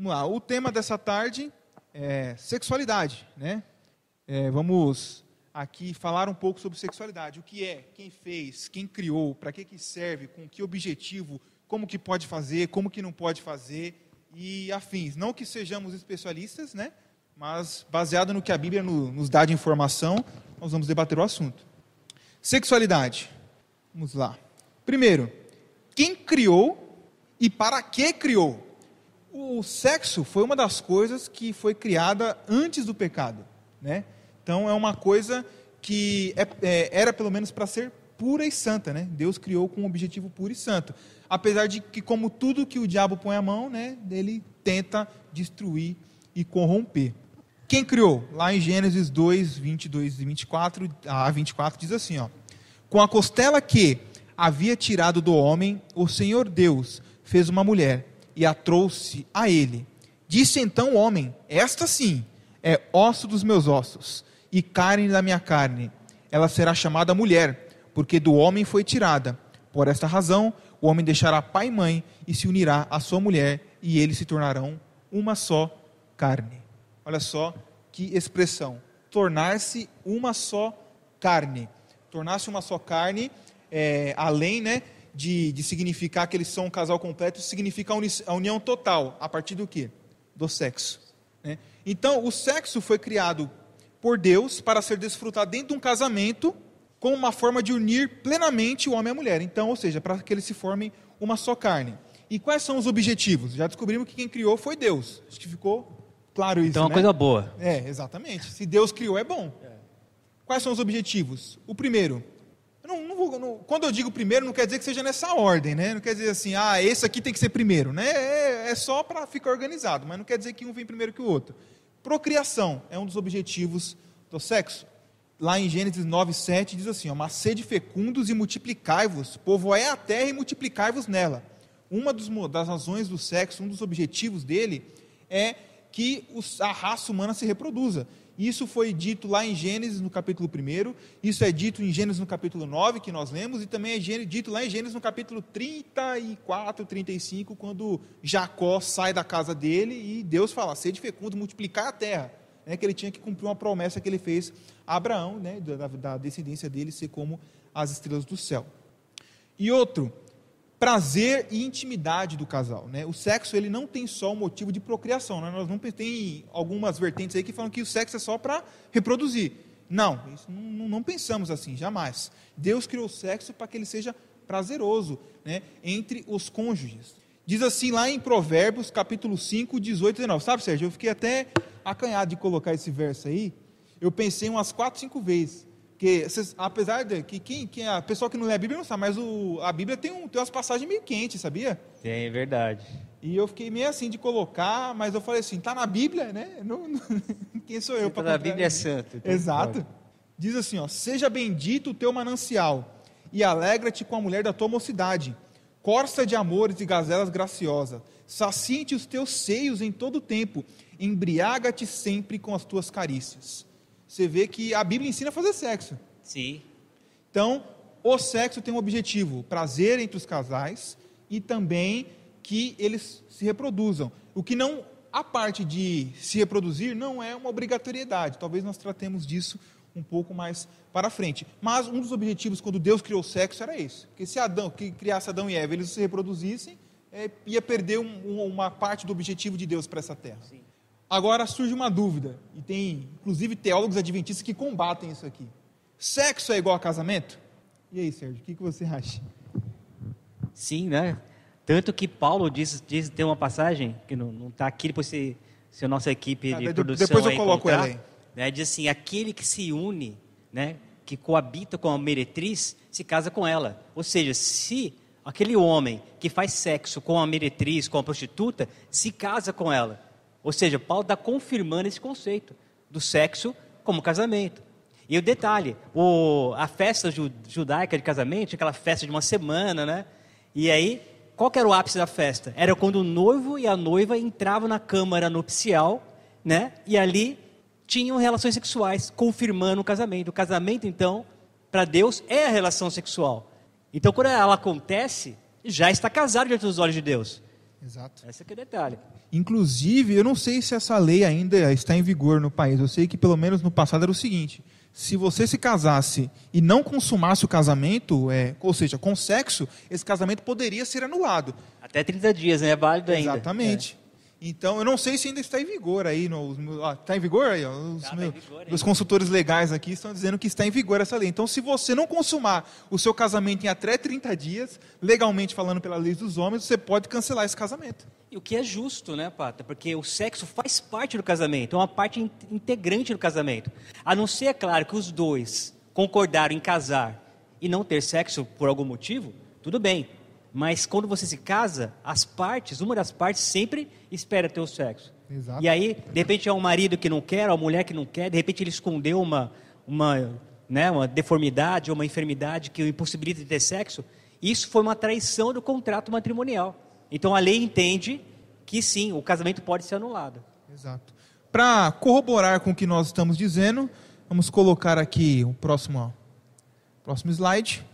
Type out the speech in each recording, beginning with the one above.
Vamos lá, o tema dessa tarde é sexualidade, né? É, vamos aqui falar um pouco sobre sexualidade. O que é, quem fez, quem criou, para que, que serve, com que objetivo, como que pode fazer, como que não pode fazer e afins. Não que sejamos especialistas, né? Mas baseado no que a Bíblia nos dá de informação, nós vamos debater o assunto. Sexualidade. Vamos lá. Primeiro, quem criou e para que criou? O sexo foi uma das coisas que foi criada antes do pecado, né? Então é uma coisa que é, é, era pelo menos para ser pura e santa, né? Deus criou com um objetivo puro e santo, apesar de que como tudo que o diabo põe a mão, né, ele tenta destruir e corromper. Quem criou? Lá em Gênesis 2, 22 e 24, a 24 diz assim, ó: Com a costela que havia tirado do homem, o Senhor Deus fez uma mulher e a trouxe a ele. Disse então o homem: Esta sim é osso dos meus ossos e carne da minha carne. Ela será chamada mulher, porque do homem foi tirada. Por esta razão, o homem deixará pai e mãe e se unirá à sua mulher, e eles se tornarão uma só carne. Olha só que expressão: tornar-se uma só carne. Tornar-se uma só carne, é, além, né? De, de significar que eles são um casal completo, significa a união total. A partir do quê? Do sexo. Né? Então, o sexo foi criado por Deus para ser desfrutado dentro de um casamento como uma forma de unir plenamente o homem e a mulher. Então, ou seja, para que eles se formem uma só carne. E quais são os objetivos? Já descobrimos que quem criou foi Deus. Acho que ficou claro isso. Então, é uma né? coisa boa. É, exatamente. Se Deus criou, é bom. É. Quais são os objetivos? O primeiro, vou, não, quando eu digo primeiro, não quer dizer que seja nessa ordem, né? Não quer dizer assim, ah, esse aqui tem que ser primeiro, né? É, é só para ficar organizado, mas não quer dizer que um vem primeiro que o outro. Procriação é um dos objetivos do sexo. Lá em Gênesis 9, 7 diz assim: ó, Mas sede fecundos e multiplicai-vos, povoai a terra e multiplicai-vos nela. Uma das razões do sexo, um dos objetivos dele, é que a raça humana se reproduza. Isso foi dito lá em Gênesis, no capítulo 1. Isso é dito em Gênesis, no capítulo 9, que nós lemos. E também é dito lá em Gênesis, no capítulo 34, 35, quando Jacó sai da casa dele e Deus fala: sede fecundo, multiplicar a terra. É que ele tinha que cumprir uma promessa que ele fez a Abraão, né, da, da descendência dele ser como as estrelas do céu. E outro, prazer e intimidade do casal. Né? O sexo ele não tem só um motivo de procriação. Né? Nós não tem algumas vertentes aí que falam que o sexo é só para reproduzir. Não, não, não, pensamos assim, jamais. Deus criou o sexo para que ele seja prazeroso né? entre os cônjuges. Diz assim lá em Provérbios, capítulo 5, 18 e 19. Sabe, Sérgio, eu fiquei até acanhado de colocar esse verso aí. Eu pensei umas quatro, cinco vezes. Porque, apesar de que quem, quem, a pessoa que não lê a Bíblia não sabe, mas o, a Bíblia tem, um, tem umas passagens meio quentes, sabia? Tem, é verdade. E eu fiquei meio assim de colocar, mas eu falei assim, tá na Bíblia, né? Não, não, quem sou eu para tá Na Bíblia é santo. Então Exato. Pode. Diz assim, ó, seja bendito o teu manancial e alegra-te com a mulher da tua mocidade, corça de amores e gazelas graciosas, saciente os teus seios em todo o tempo, embriaga-te sempre com as tuas carícias você vê que a Bíblia ensina a fazer sexo. Sim. Então, o sexo tem um objetivo: prazer entre os casais e também que eles se reproduzam. O que não, a parte de se reproduzir, não é uma obrigatoriedade. Talvez nós tratemos disso um pouco mais para frente. Mas um dos objetivos quando Deus criou o sexo era esse. Porque se Adão, que criasse Adão e Eva, eles se reproduzissem, é, ia perder um, uma parte do objetivo de Deus para essa terra. Sim. Agora surge uma dúvida, e tem inclusive teólogos adventistas que combatem isso aqui. Sexo é igual a casamento? E aí, Sérgio, o que, que você acha? Sim, né? Tanto que Paulo diz, diz tem uma passagem, que não está aqui, depois se, se a nossa equipe de produção Depois eu coloco ela aí. Né, diz assim, aquele que se une, né, que coabita com a meretriz, se casa com ela. Ou seja, se aquele homem que faz sexo com a meretriz, com a prostituta, se casa com ela, ou seja, Paulo está confirmando esse conceito do sexo como casamento. E o detalhe, o, a festa judaica de casamento, aquela festa de uma semana, né? E aí, qual era o ápice da festa? Era quando o noivo e a noiva entravam na câmara nupcial, né? E ali tinham relações sexuais, confirmando o casamento. O casamento, então, para Deus é a relação sexual. Então, quando ela acontece, já está casado diante dos olhos de Deus. Exato. Esse aqui é o detalhe. Inclusive, eu não sei se essa lei ainda está em vigor no país. Eu sei que pelo menos no passado era o seguinte: se você se casasse e não consumasse o casamento, é, ou seja, com sexo, esse casamento poderia ser anulado. Até 30 dias, né? É válido ainda. Exatamente. Então, eu não sei se ainda está em vigor aí. No, ah, está em vigor aí? Ó, os, Tá, tá meus- em vigor os consultores legais aqui estão dizendo que está em vigor essa lei. Então, se você não consumar o seu casamento em até 30 dias, legalmente falando pela lei dos homens, você pode cancelar esse casamento. E o que é justo, né, Pata? Porque o sexo faz parte do casamento, é uma parte in- integrante do casamento. A não ser, é claro, que os dois concordaram em casar e não ter sexo por algum motivo, tudo bem. Mas quando você se casa, as partes, uma das partes sempre espera ter o sexo. Exato. E aí, de repente, é um marido que não quer, ou a mulher que não quer, de repente ele escondeu uma, uma, né, uma deformidade ou uma enfermidade que o impossibilita de ter sexo. Isso foi uma traição do contrato matrimonial. Então a lei entende que sim, o casamento pode ser anulado. Exato. Para corroborar com o que nós estamos dizendo, vamos colocar aqui o próximo, ó, próximo slide.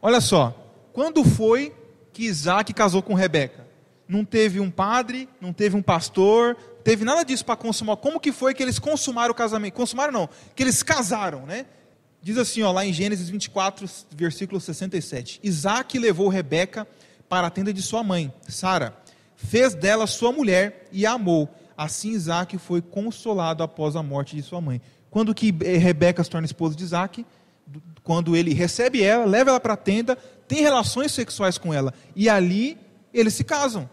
Olha só, quando foi que Isaac casou com Rebeca? Não teve um padre, não teve um pastor, teve nada disso para consumar. Como que foi que eles consumaram o casamento? Consumaram não, que eles casaram, né? Diz assim, ó, lá em Gênesis 24, versículo 67. Isaac levou Rebeca para a tenda de sua mãe, Sara. Fez dela sua mulher e a amou. Assim Isaac foi consolado após a morte de sua mãe. Quando que eh, Rebeca se torna esposa de Isaac? Do- Quando ele recebe ela, leva ela para a tenda, tem relações sexuais com ela. E ali eles se casam.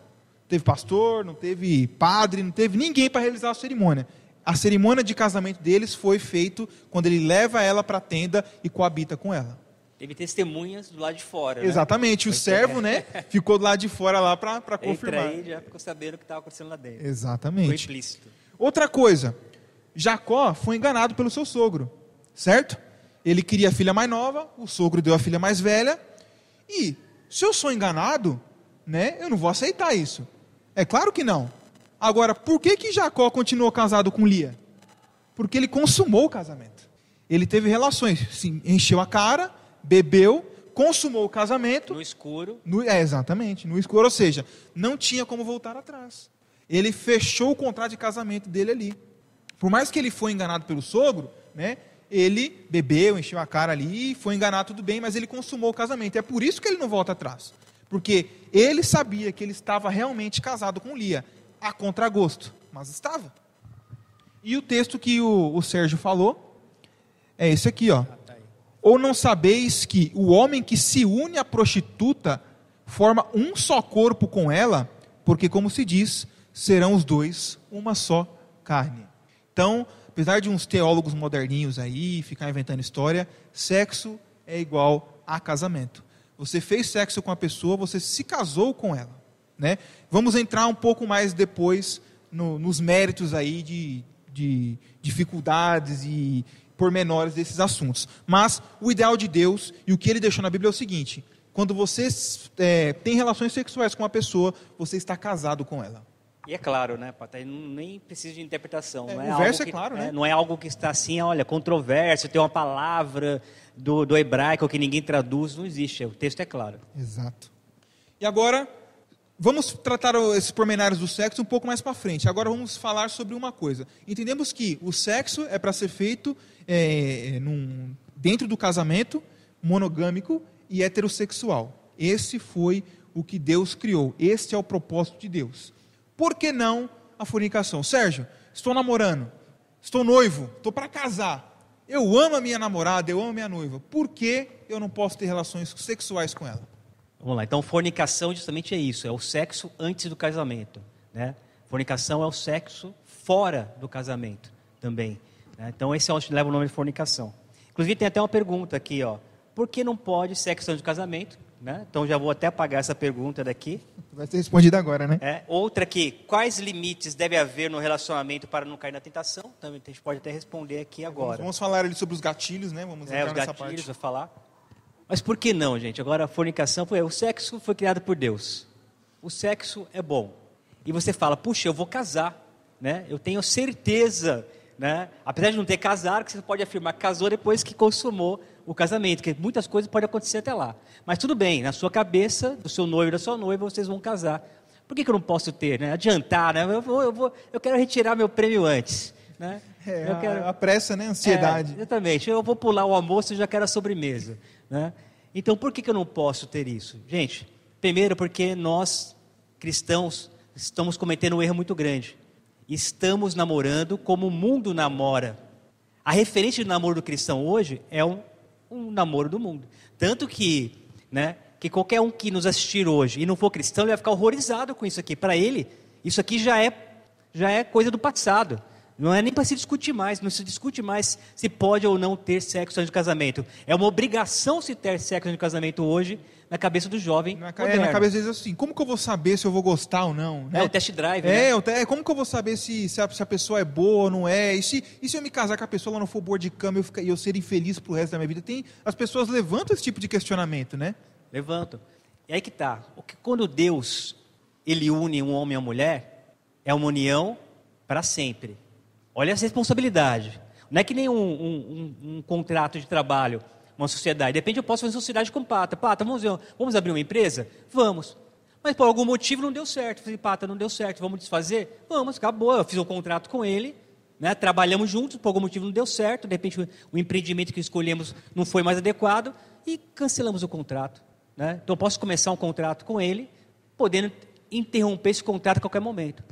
Teve pastor, não teve padre, não teve ninguém para realizar a cerimônia. A cerimônia de casamento deles foi feito quando ele leva ela para a tenda e coabita com ela. Teve testemunhas do lado de fora. né? Exatamente, o servo, né, ficou do lado de fora lá para Entra confirmar. aí já ficou sabendo o que estava acontecendo lá dentro. Foi Exatamente. implícito. Outra coisa, Jacó foi enganado pelo seu sogro, certo? Ele queria a filha mais nova, o sogro deu a filha mais velha. E se eu sou enganado, né, eu não vou aceitar isso. É claro que não. Agora, por que que Jacó continuou casado com Lia? Porque ele consumou o casamento. Ele teve relações, sim, encheu a cara, bebeu, consumou o casamento. No escuro, No- é, exatamente, no escuro, ou seja, não tinha como voltar atrás. Ele fechou o contrato de casamento dele ali. Por mais que ele foi enganado pelo sogro, né, ele bebeu, encheu a cara ali, foi enganado tudo bem, mas ele consumou o casamento. É por isso que ele não volta atrás. Porque ele sabia que ele estava realmente casado com Lia, a contragosto, mas estava. E o texto que o, o Sérgio falou é esse aqui, ó. tá aí. Ou não sabeis que o homem que se une à prostituta forma um só corpo com ela? Porque, como se diz, serão os dois uma só carne. Então, apesar de uns teólogos moderninhos aí ficar inventando história, sexo é igual a casamento. Você fez sexo com a pessoa, você se casou com ela. Né? Vamos entrar um pouco mais depois no- nos méritos aí de, de dificuldades e pormenores desses assuntos. Mas o ideal de Deus e o que ele deixou na Bíblia é o seguinte: quando você é, tem relações sexuais com uma pessoa, você está casado com ela. E é claro, né, Pata? aí não- Nem precisa de interpretação. É, não o é algo verso é que- claro, né? Não é algo que está assim, olha, controverso, tem uma palavra do, do hebraico que ninguém traduz, não existe. O texto é claro. Exato. E agora, vamos tratar o- esses pormenores do sexo um pouco mais para frente. Agora vamos falar sobre uma coisa. Entendemos que o sexo é para ser feito é, num- dentro do casamento, monogâmico e heterossexual. Esse foi o que Deus criou. Este é o propósito de Deus. Por que não a fornicação? Sérgio, estou namorando, estou noivo, estou para casar. Eu amo a minha namorada, eu amo a minha noiva. Por que eu não posso ter relações sexuais com ela? Vamos lá. Então, fornicação justamente é isso, é o sexo antes do casamento. Né? Fornicação é o sexo fora do casamento também. né? Então, esse é o, leva o nome de fornicação. Inclusive, tem até uma pergunta aqui, ó. Por que não pode sexo antes do casamento? Né? Então, já vou até apagar essa pergunta daqui. Vai ser respondido agora, né? É, outra aqui, quais limites deve haver no relacionamento para não cair na tentação? Também a gente pode até responder aqui agora. Vamos falar ali sobre os gatilhos, né? Vamos É, entrar os nessa gatilhos, parte. vou falar. Mas por que não, gente? Agora, a fornicação foi. O sexo foi criado por Deus. O sexo é bom. E você fala, puxa, eu vou casar. Né? Eu tenho certeza. Né? Apesar de não ter casado, que você pode afirmar que casou depois que consumou o casamento, que muitas coisas podem acontecer até lá. Mas tudo bem, na sua cabeça, do seu noivo e da sua noiva, vocês vão casar. Por que, que eu não posso ter, né? Adiantar, né? Eu, vou, eu, vou, eu quero retirar meu prêmio antes, né? É, eu quero... a, a pressa, né? Ansiedade. É, exatamente. Eu vou pular o almoço e já quero a sobremesa, né? Então, por que, que eu não posso ter isso? Gente, primeiro porque nós, cristãos, estamos cometendo um erro muito grande. Estamos namorando como o mundo namora. A referência de namoro do cristão hoje é um, um namoro do mundo. Tanto que, né, que qualquer um que nos assistir hoje e não for cristão, ele vai ficar horrorizado com isso aqui. Para ele, isso aqui já é, já é coisa do passado. Não é nem para se discutir mais, não se discute mais se pode ou não ter sexo antes do casamento. É uma obrigação se ter sexo antes do casamento hoje, na cabeça do jovem. Na, é, na cabeça deles assim, como que eu vou saber se eu vou gostar ou não? Né? É o test drive. É, né? é, como que eu vou saber se, se, a, se a pessoa é boa ou não é? E se, e se eu me casar com a pessoa, ela não for boa de cama e eu, ficar, eu ser infeliz pro resto da minha vida? Tem, as pessoas levantam esse tipo de questionamento, né? Levantam. E aí que tá. que quando Deus ele une um homem e uma mulher, é uma união para sempre. Olha essa responsabilidade. Não é que nem um, um, um, um contrato de trabalho uma sociedade. De repente eu posso fazer sociedade com Pata. Pata, vamos, vamos abrir uma empresa? Vamos. Mas por algum motivo não deu certo. Falei, Pata, não deu certo, vamos desfazer? Vamos, acabou. Eu fiz um contrato com ele, né? trabalhamos juntos, por algum motivo não deu certo. De repente o empreendimento que escolhemos não foi mais adequado e cancelamos o contrato. Né? Então eu posso começar um contrato com ele, podendo interromper esse contrato a qualquer momento.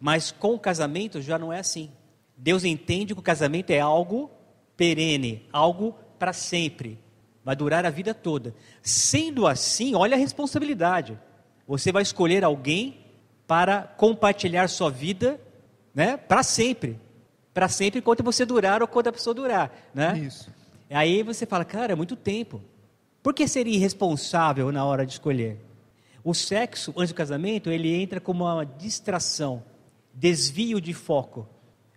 Mas com o casamento já não é assim. Deus entende que o casamento é algo perene, algo para sempre, vai durar a vida toda. Sendo assim, olha a responsabilidade. Você vai escolher alguém para compartilhar sua vida, né, para sempre. Para sempre enquanto você durar ou quando a pessoa durar, né? Isso. Aí você fala, cara, é muito tempo. Por que seria irresponsável na hora de escolher? O sexo antes do casamento, ele entra como uma distração, desvio de foco.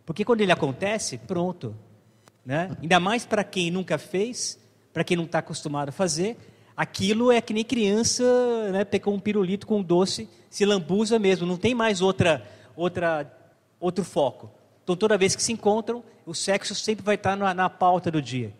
Porque quando ele acontece, pronto, né? Ainda mais para quem nunca fez, para quem não está acostumado a fazer, aquilo é que nem criança né, pegou um pirulito com um doce, se lambuza mesmo, não tem mais outra, outra, outro foco. Então, toda vez que se encontram, o sexo sempre vai estar na, na pauta do dia.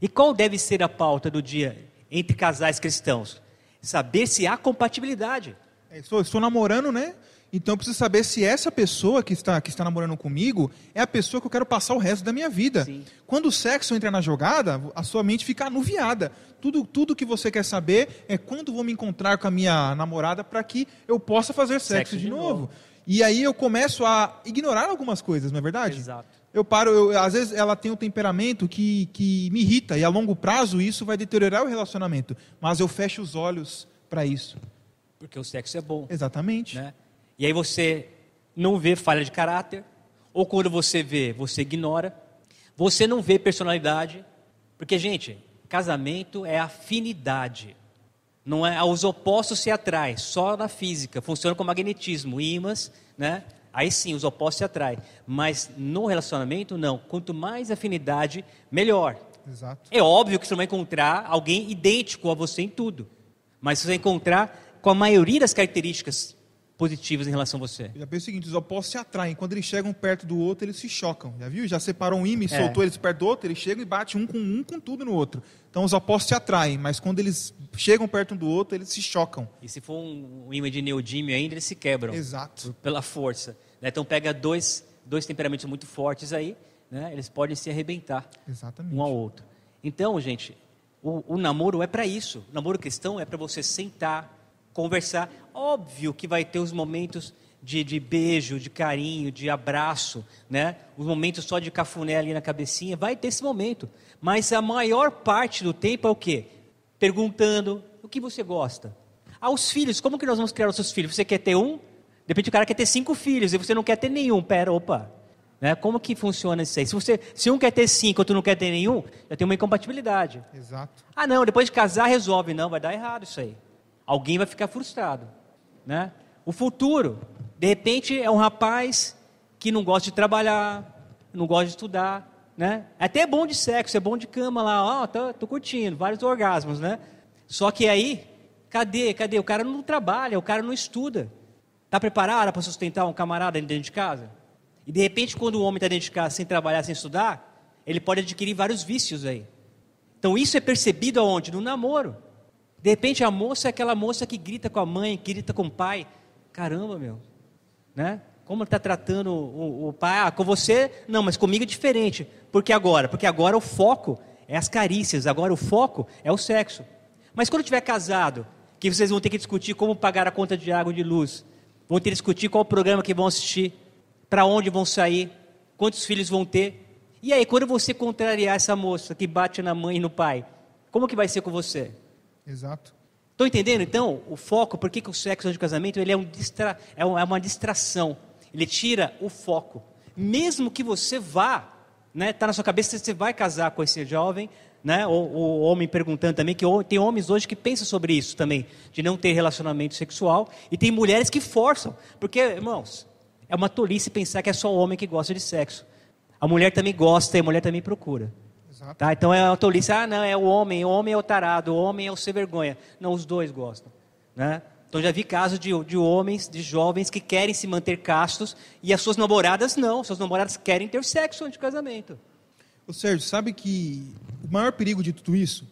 E qual deve ser a pauta do dia entre casais cristãos? Saber se há compatibilidade. É, estou, estou namorando, né? Então eu preciso saber se essa pessoa que está, que está namorando comigo é a pessoa que eu quero passar o resto da minha vida. Sim. Quando o sexo entra na jogada, a sua mente fica anuviada. Tudo, tudo que você quer saber é quando vou me encontrar com a minha namorada para que eu possa fazer sexo, sexo de, de novo. novo. E aí eu começo a ignorar algumas coisas, não é verdade? Exato. Eu paro, eu, às vezes ela tem um temperamento que, que me irrita, e a longo prazo isso vai deteriorar o relacionamento. Mas eu fecho os olhos para isso. Porque o sexo é bom. Exatamente. Né? E aí você não vê falha de caráter, ou quando você vê, você ignora. Você não vê personalidade, porque gente, casamento é afinidade. Não é os opostos se atraem, só na física, funciona como magnetismo, ímãs, né? Aí sim, os opostos se atraem. Mas no relacionamento, não. Quanto mais afinidade, melhor. Exato. É óbvio que você não vai encontrar alguém idêntico a você em tudo. Mas você vai encontrar com a maioria das características positivas em relação a você. Já pensa o seguinte, os opostos se atraem. Quando eles chegam perto do outro, eles se chocam. Já viu? Já separou um imã e é. soltou eles perto do outro, eles chegam e batem um com um com tudo no outro. Então os opostos se atraem, mas quando eles chegam perto um do outro, eles se chocam. E se for um, imã de neodímio ainda, eles se quebram. Exato. Pela força. Né? Então pega dois, dois temperamentos muito fortes aí, né? eles podem se arrebentar Exatamente. um ao outro. Então, gente, o, o namoro é para isso. O namoro cristão é para você sentar, conversar. Óbvio que vai ter os momentos de, de, beijo, de carinho, de abraço, né? Os momentos só de cafuné ali na cabecinha, vai ter esse momento. Mas a maior parte do tempo é o quê? Perguntando o que você gosta. Aos filhos, como que nós vamos criar os seus filhos? Você quer ter um? De repente o cara quer ter cinco filhos e você não quer ter nenhum. Pera, opa. Né? Como que funciona isso aí? Se, você, se um quer ter cinco e outro não quer ter nenhum, já tem uma incompatibilidade. Exato. Ah, não, depois de casar resolve. Não, vai dar errado isso aí alguém vai ficar frustrado. Né? O futuro, de repente, é um rapaz que não gosta de trabalhar, não gosta de estudar. Né? É até bom de sexo, é bom de cama lá, ó, oh, tô, tô curtindo, vários orgasmos, né? Só que aí, cadê, cadê? O cara não trabalha, o cara não estuda. Está preparado para sustentar um camarada dentro de casa? E de repente, quando o homem está dentro de casa sem trabalhar, sem estudar, ele pode adquirir vários vícios aí. Então isso é percebido aonde? No namoro. De repente a moça é aquela moça que grita com a mãe, que grita com o pai, Caramba, meu. Né? Como está tratando o, o, pai? Ah, com você, não, mas comigo é diferente. Por que agora? Porque agora o foco é as carícias, agora o foco é o sexo. Mas quando tiver casado, que vocês vão ter que discutir como pagar a conta de água e de luz, vão ter que discutir qual programa que vão assistir, para onde vão sair, quantos filhos vão ter. E aí, quando você contrariar essa moça que bate na mãe e no pai, como que vai ser com você? Exato. Estão entendendo então o foco? Por que, que o sexo antes do casamento ele é, um distra, é, é uma distração? Ele tira o foco. Mesmo que você vá, né, tá na sua cabeça você vai casar com esse jovem, né? O, o homem perguntando também que tem homens hoje que pensam sobre isso também, de não ter relacionamento sexual, e tem mulheres que forçam, porque irmãos, é uma tolice pensar que é só o homem que gosta de sexo. A mulher também gosta e a mulher também procura. Tá? Então é uma tolice, ah, não, é o homem, o homem é o tarado, o homem é o sem vergonha. Não, os dois gostam. Né? Então já vi casos de, de homens, de jovens que querem se manter castos e as suas namoradas não, suas namoradas querem ter sexo antes do casamento. Ô Sérgio, sabe que o maior perigo de tudo isso,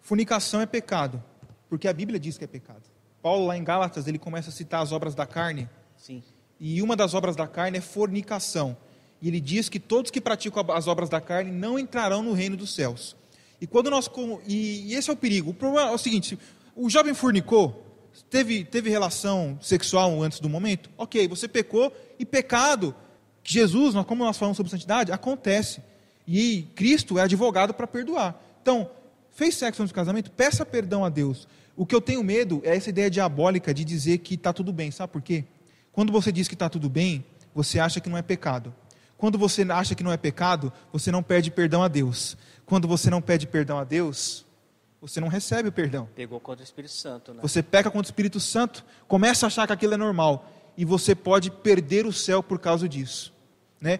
fornicação é pecado, porque a Bíblia diz que é pecado. Paulo lá em Gálatas, ele começa a citar as obras da carne. Sim. E uma das obras da carne é fornicação. E ele diz que todos que praticam as obras da carne não entrarão no reino dos céus. E quando nós e, esse é o perigo. O problema é o seguinte: o jovem fornicou, teve, teve relação sexual antes do momento, ok, você pecou e pecado. Jesus, como nós falamos sobre santidade, acontece. E Cristo é advogado para perdoar. Então, fez sexo antes do casamento, peça perdão a Deus. O que eu tenho medo é essa ideia diabólica de dizer que está tudo bem. Sabe por quê? Quando você diz que está tudo bem, você acha que não é pecado. Quando você acha que não é pecado, você não pede perdão a Deus. Quando você não pede perdão a Deus, você não recebe o perdão. Pegou contra o Espírito Santo, né? Você peca contra o Espírito Santo, começa a achar que aquilo é normal e você pode perder o céu por causa disso, né?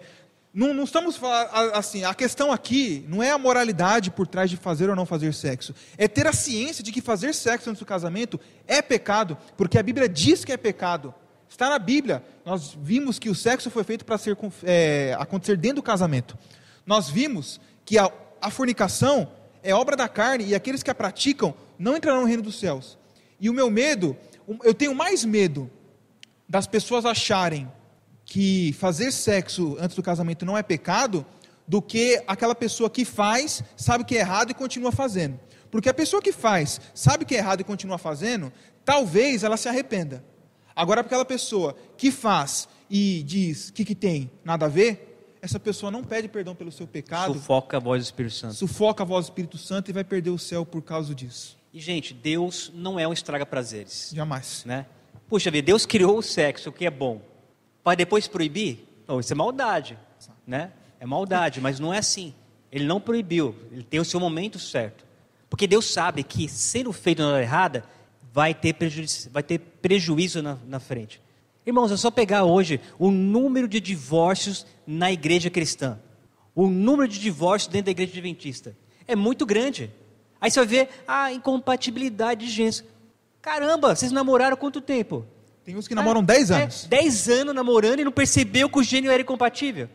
Não, não estamos falando assim, a questão aqui não é a moralidade por trás de fazer ou não fazer sexo, é ter a ciência de que fazer sexo antes do casamento é pecado, porque a Bíblia diz que é pecado. Está na Bíblia. Nós vimos que o sexo foi feito para ser, é, acontecer dentro do casamento. Nós vimos que a, a fornicação é obra da carne e aqueles que a praticam não entrarão no reino dos céus. E o meu medo, eu tenho mais medo das pessoas acharem que fazer sexo antes do casamento não é pecado, do que aquela pessoa que faz, sabe que é errado e continua fazendo. Porque a pessoa que faz, sabe que é errado e continua fazendo, talvez ela se arrependa. Agora, aquela pessoa que faz e diz que, que tem nada a ver, essa pessoa não pede perdão pelo seu pecado. Sufoca a voz do Espírito Santo. Sufoca a voz do Espírito Santo e vai perder o céu por causa disso. E, gente, Deus não é um estraga-prazeres. Jamais. Né? Puxa vida, Deus criou o sexo, o que é bom. Para depois proibir? Não, isso é maldade. Né? É maldade, mas não é assim. Ele não proibiu, ele tem o seu momento certo. Porque Deus sabe que, sendo feito na hora errada, vai ter prejuízo, vai ter prejuízo na, na frente. Irmãos, é só pegar hoje o número de divórcios na igreja cristã. O número de divórcios dentro da igreja adventista. É muito grande. Aí você vai ver a incompatibilidade de gêneros. Caramba, vocês namoraram quanto tempo? Tem uns que namoram 10 é, anos. 10 anos namorando e não percebeu que o gênio era incompatível.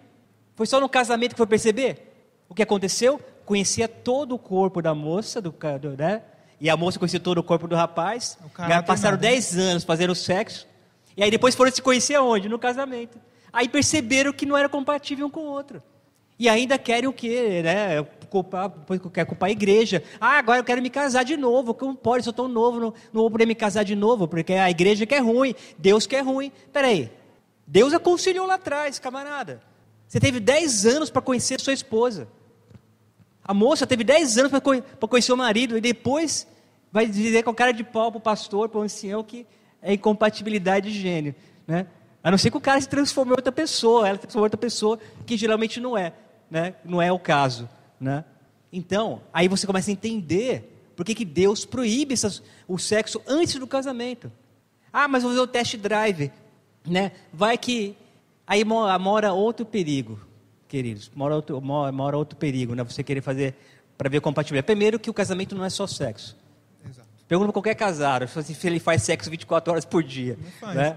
Foi só no casamento que foi perceber? O que aconteceu? Conhecia todo o corpo da moça, do, do né? E a moça conhecia todo o corpo do rapaz. passaram 10 anos fazendo sexo. E aí depois foram se conhecer aonde? No casamento. Aí perceberam que não era compatível um com o outro. E ainda querem o quê? Né? Culpar, quer culpar a igreja. Ah, agora eu quero me casar de novo. Como pode? Sou tão novo, não, não vou poder me casar de novo, porque a igreja que é ruim, Deus que é ruim. Peraí. Deus aconselhou lá atrás, camarada. Você teve 10 anos para conhecer sua esposa. A moça teve 10 anos para conhecer o marido e depois vai dizer com cara de pau para o pastor, para o ancião, que é incompatibilidade de gênero. Né? A não ser que o cara se transforme em outra pessoa, ela se transformou em outra pessoa, que geralmente não é. Né? Não é o caso. Né? Então, aí você começa a entender por que, que Deus proíbe essas, o sexo antes do casamento. Ah, mas vou fazer o test drive. Né? Vai que aí mora, mora outro perigo, queridos. Mora outro, mora, mora outro perigo, né? Você querer fazer para ver compatibilidade. Primeiro que o casamento não é só sexo. Pergunta para qualquer casado, se ele faz sexo 24 horas por dia. Não faz. Né?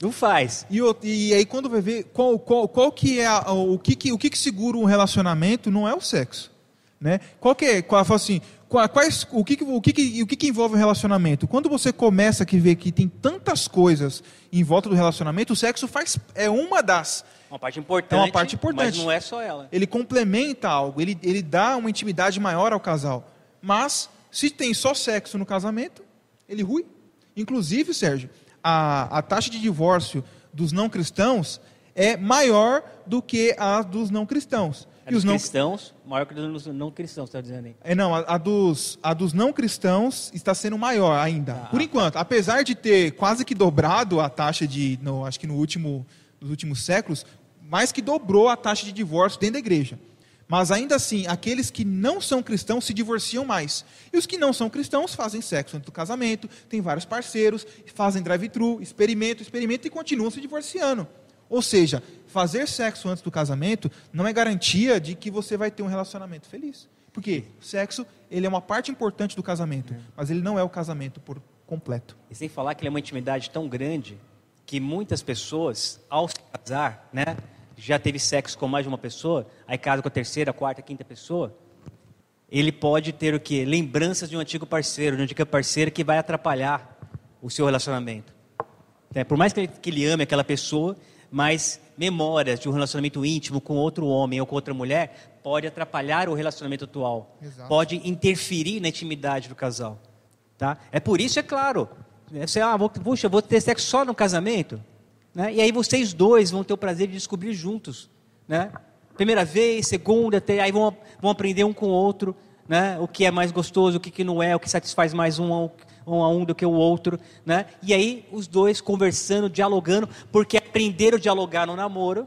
Não faz. E, e, aí quando vai ver qual, qual, qual que é a, o, que, que, o que, que segura um relacionamento não é o sexo. Né? Qual que é, qual, assim, quais, o, que, o, que, o que, envolve o relacionamento? Quando você começa a ver que tem tantas coisas em volta do relacionamento, o sexo faz, é uma das. Uma parte importante. É uma parte importante. Mas não é só ela. Ele complementa algo, ele, ele dá uma intimidade maior ao casal. Mas, se tem só sexo no casamento, ele rui. Inclusive, Sérgio, a, a taxa de divórcio dos não cristãos é maior do que a dos não cristãos. É e os não cristãos, maior que a dos não cristãos, está dizendo aí. É, não, a, a, dos, a dos não cristãos está sendo maior ainda, ah, por enquanto. Apesar de ter quase que dobrado a taxa de, no, acho que no último, nos últimos séculos, mais que dobrou a taxa de divórcio dentro da igreja. Mas ainda assim, aqueles que não são cristãos se divorciam mais. E os que não são cristãos fazem sexo antes do casamento, têm vários parceiros, fazem drive-thru, experimentam, experimentam e continuam se divorciando. Ou seja, fazer sexo antes do casamento não é garantia de que você vai ter um relacionamento feliz. Porque o sexo ele é uma parte importante do casamento, mas ele não é o casamento por completo. E sem falar que ele é uma intimidade tão grande que muitas pessoas, ao se casar, né, já teve sexo com mais de uma pessoa, aí casa com a terceira, a quarta, quinta pessoa, ele pode ter o quê? Lembranças de um antigo parceiro, de uma antiga parceira que vai atrapalhar o seu relacionamento. É, por mais que ele, que ele ame aquela pessoa, mas memórias de um relacionamento íntimo com outro homem ou com outra mulher pode atrapalhar o relacionamento atual, Exato. pode interferir na intimidade do casal. Tá? É por isso, é claro, você, ah, vou, puxa, vou ter sexo só no casamento? Né? E aí vocês dois vão ter o prazer de descobrir juntos. Né? Primeira vez, segunda, aí vão, vão aprender um com o outro né? o que é mais gostoso, o que, que não é, o que satisfaz mais um ao, um a um do que o outro. Né? E aí os dois conversando, dialogando, porque aprenderam a dialogar no namoro.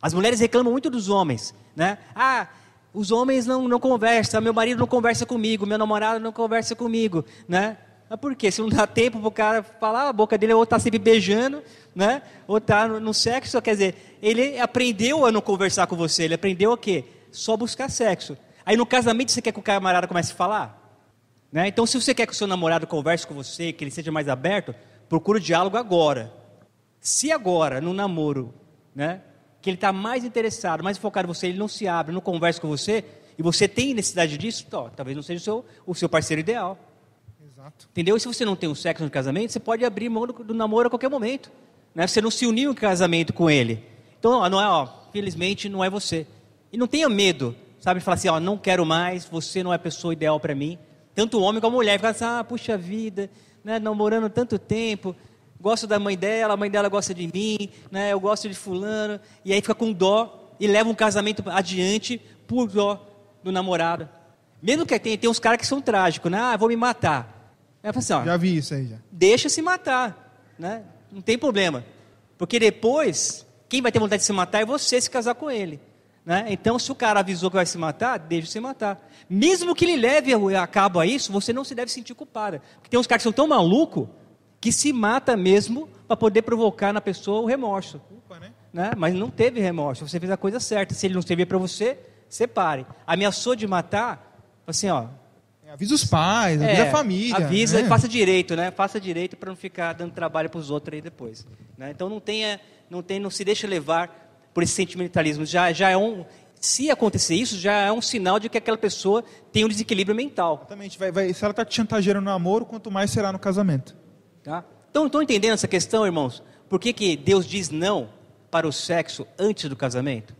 As mulheres reclamam muito dos homens. Né? Ah, os homens não, não conversam, meu marido não conversa comigo, meu namorado não conversa comigo. Né? Mas por quê? Se não dá tempo para o cara falar, a boca dele ou está sempre beijando, né? ou está no, no, sexo, quer dizer, ele aprendeu a não conversar com você, ele aprendeu o quê? Só buscar sexo. Aí no casamento você quer que o camarada comece a falar? Né? Então se você quer que o seu namorado converse com você, que ele seja mais aberto, procura o diálogo agora. Se agora, no namoro, né, que ele está mais interessado, mais focado em você, ele não se abre, não conversa com você, e você tem necessidade disso, talvez não seja o seu, o seu parceiro ideal. Exato. Entendeu? E se você não tem um sexo no casamento, você pode abrir mão do, do namoro a qualquer momento. Né? Você não se uniu em casamento com ele. Então, não é, ó, felizmente não é você. E não tenha medo, sabe, falar assim, ó, não quero mais, você não é a pessoa ideal para mim. Tanto o homem como a mulher, fica assim, ah, puxa vida, né, namorando tanto tempo, gosto da mãe dela, a mãe dela gosta de mim, né, eu gosto de fulano, e aí fica com dó e leva um casamento adiante por dó do namorado. Mesmo que tem, tem uns caras que são trágicos, né? Ah, vou me matar. Assim, ó, já vi isso aí já. Deixa se matar, né? Não tem problema. Porque depois, quem vai ter vontade de se matar é você se casar com ele. Né? Então, se o cara avisou que vai se matar, deixa se matar. Mesmo que ele leve a cabo a isso, você não se deve sentir culpada. Porque tem uns caras que são tão malucos que se mata mesmo para poder provocar na pessoa o remorso. Culpa, né? né? Mas não teve remorso, você fez a coisa certa. Se ele não servir para você, separe. Ameaçou de matar, assim, ó, Avisa os pais, avisa é, a família. Avisa né? e faça direito, né? Faça direito para não ficar dando trabalho para os outros aí depois. Né? Então não tenha, não tem, não se deixe levar por esse sentimentalismo. Já, já é um, se acontecer isso, já é um sinal de que aquela pessoa tem um desequilíbrio mental. Exatamente. Vai, vai, se ela está te chantageando no namoro, quanto mais será no casamento. Tá? Então, estão entendendo essa questão, irmãos? Por que, que Deus diz não para o sexo antes do casamento?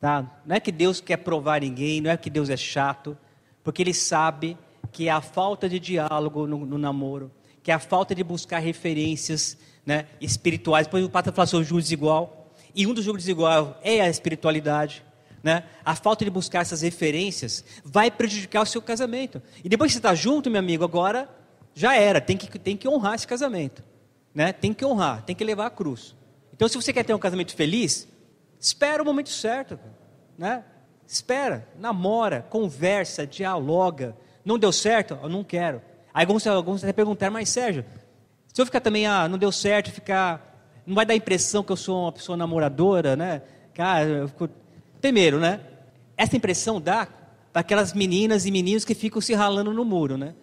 Tá? Não é que Deus quer provar ninguém, não é que Deus é chato, porque Ele sabe que é a falta de diálogo no, no namoro, que é a falta de buscar referências né, espirituais. Depois o Pata fala sobre o jugo desigual, e um dos jugos desigual é a espiritualidade. Né? A falta de buscar essas referências vai prejudicar o seu casamento. E depois que você está junto, meu amigo, agora já era, tem que, tem que honrar esse casamento. Né? Tem que honrar, tem que levar a cruz. Então, se você quer ter um casamento feliz, espera o momento certo. Né? Espera, namora, conversa, dialoga, não deu certo? Eu não quero. Aí alguns, alguns até perguntaram, mas Sérgio, se eu ficar também, ah, não deu certo, ficar. Não vai dar a impressão que eu sou uma pessoa namoradora, né? Cara, eu fico... primeiro, né? Essa impressão dá para aquelas meninas e meninos que ficam se ralando no muro, né?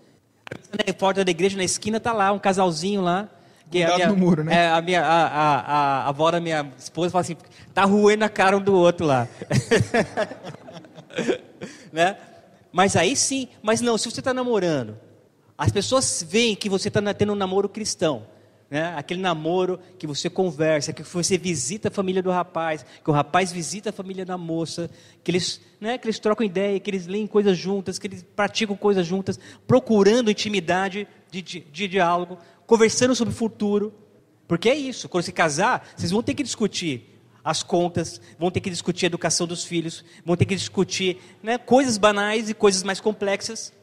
Na porta da igreja, na esquina, tá lá, um casalzinho lá. Que é minha, no muro, né? É, a, minha, a, a, a, a avó da minha esposa fala assim, tá ruendo a cara um do outro lá. né? Mas aí sim, mas não, se você está namorando, as pessoas veem que você está tendo um namoro cristão. Né? Aquele namoro que você conversa, que você visita a família do rapaz, que o rapaz visita a família da moça, que eles, né, que eles trocam ideia, que eles leem coisas juntas, que eles praticam coisas juntas, procurando intimidade de, de, de diálogo, conversando sobre o futuro. Porque é isso, quando se casar, vocês vão ter que discutir as contas, vão ter que discutir a educação dos filhos, vão ter que discutir né, coisas banais e coisas mais complexas.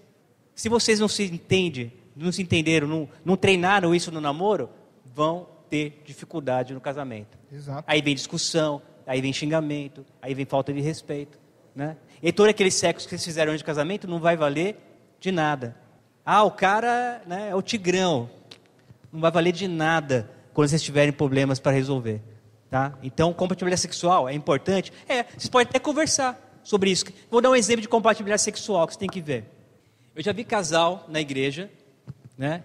Se vocês não se entendem, não se entenderam, não, não treinaram isso no namoro, vão ter dificuldade no casamento. Exato. Aí vem discussão, aí vem xingamento, aí vem falta de respeito. Né? E todo aquele sexo que vocês fizeram antes de casamento não vai valer de nada. Ah, o cara né, é o tigrão. Não vai valer de nada quando vocês tiverem problemas para resolver. Tá? Então, compatibilidade sexual é importante? É, vocês podem até conversar sobre isso. Vou dar um exemplo de compatibilidade sexual que você tem que ver. Eu já vi casal na igreja, né,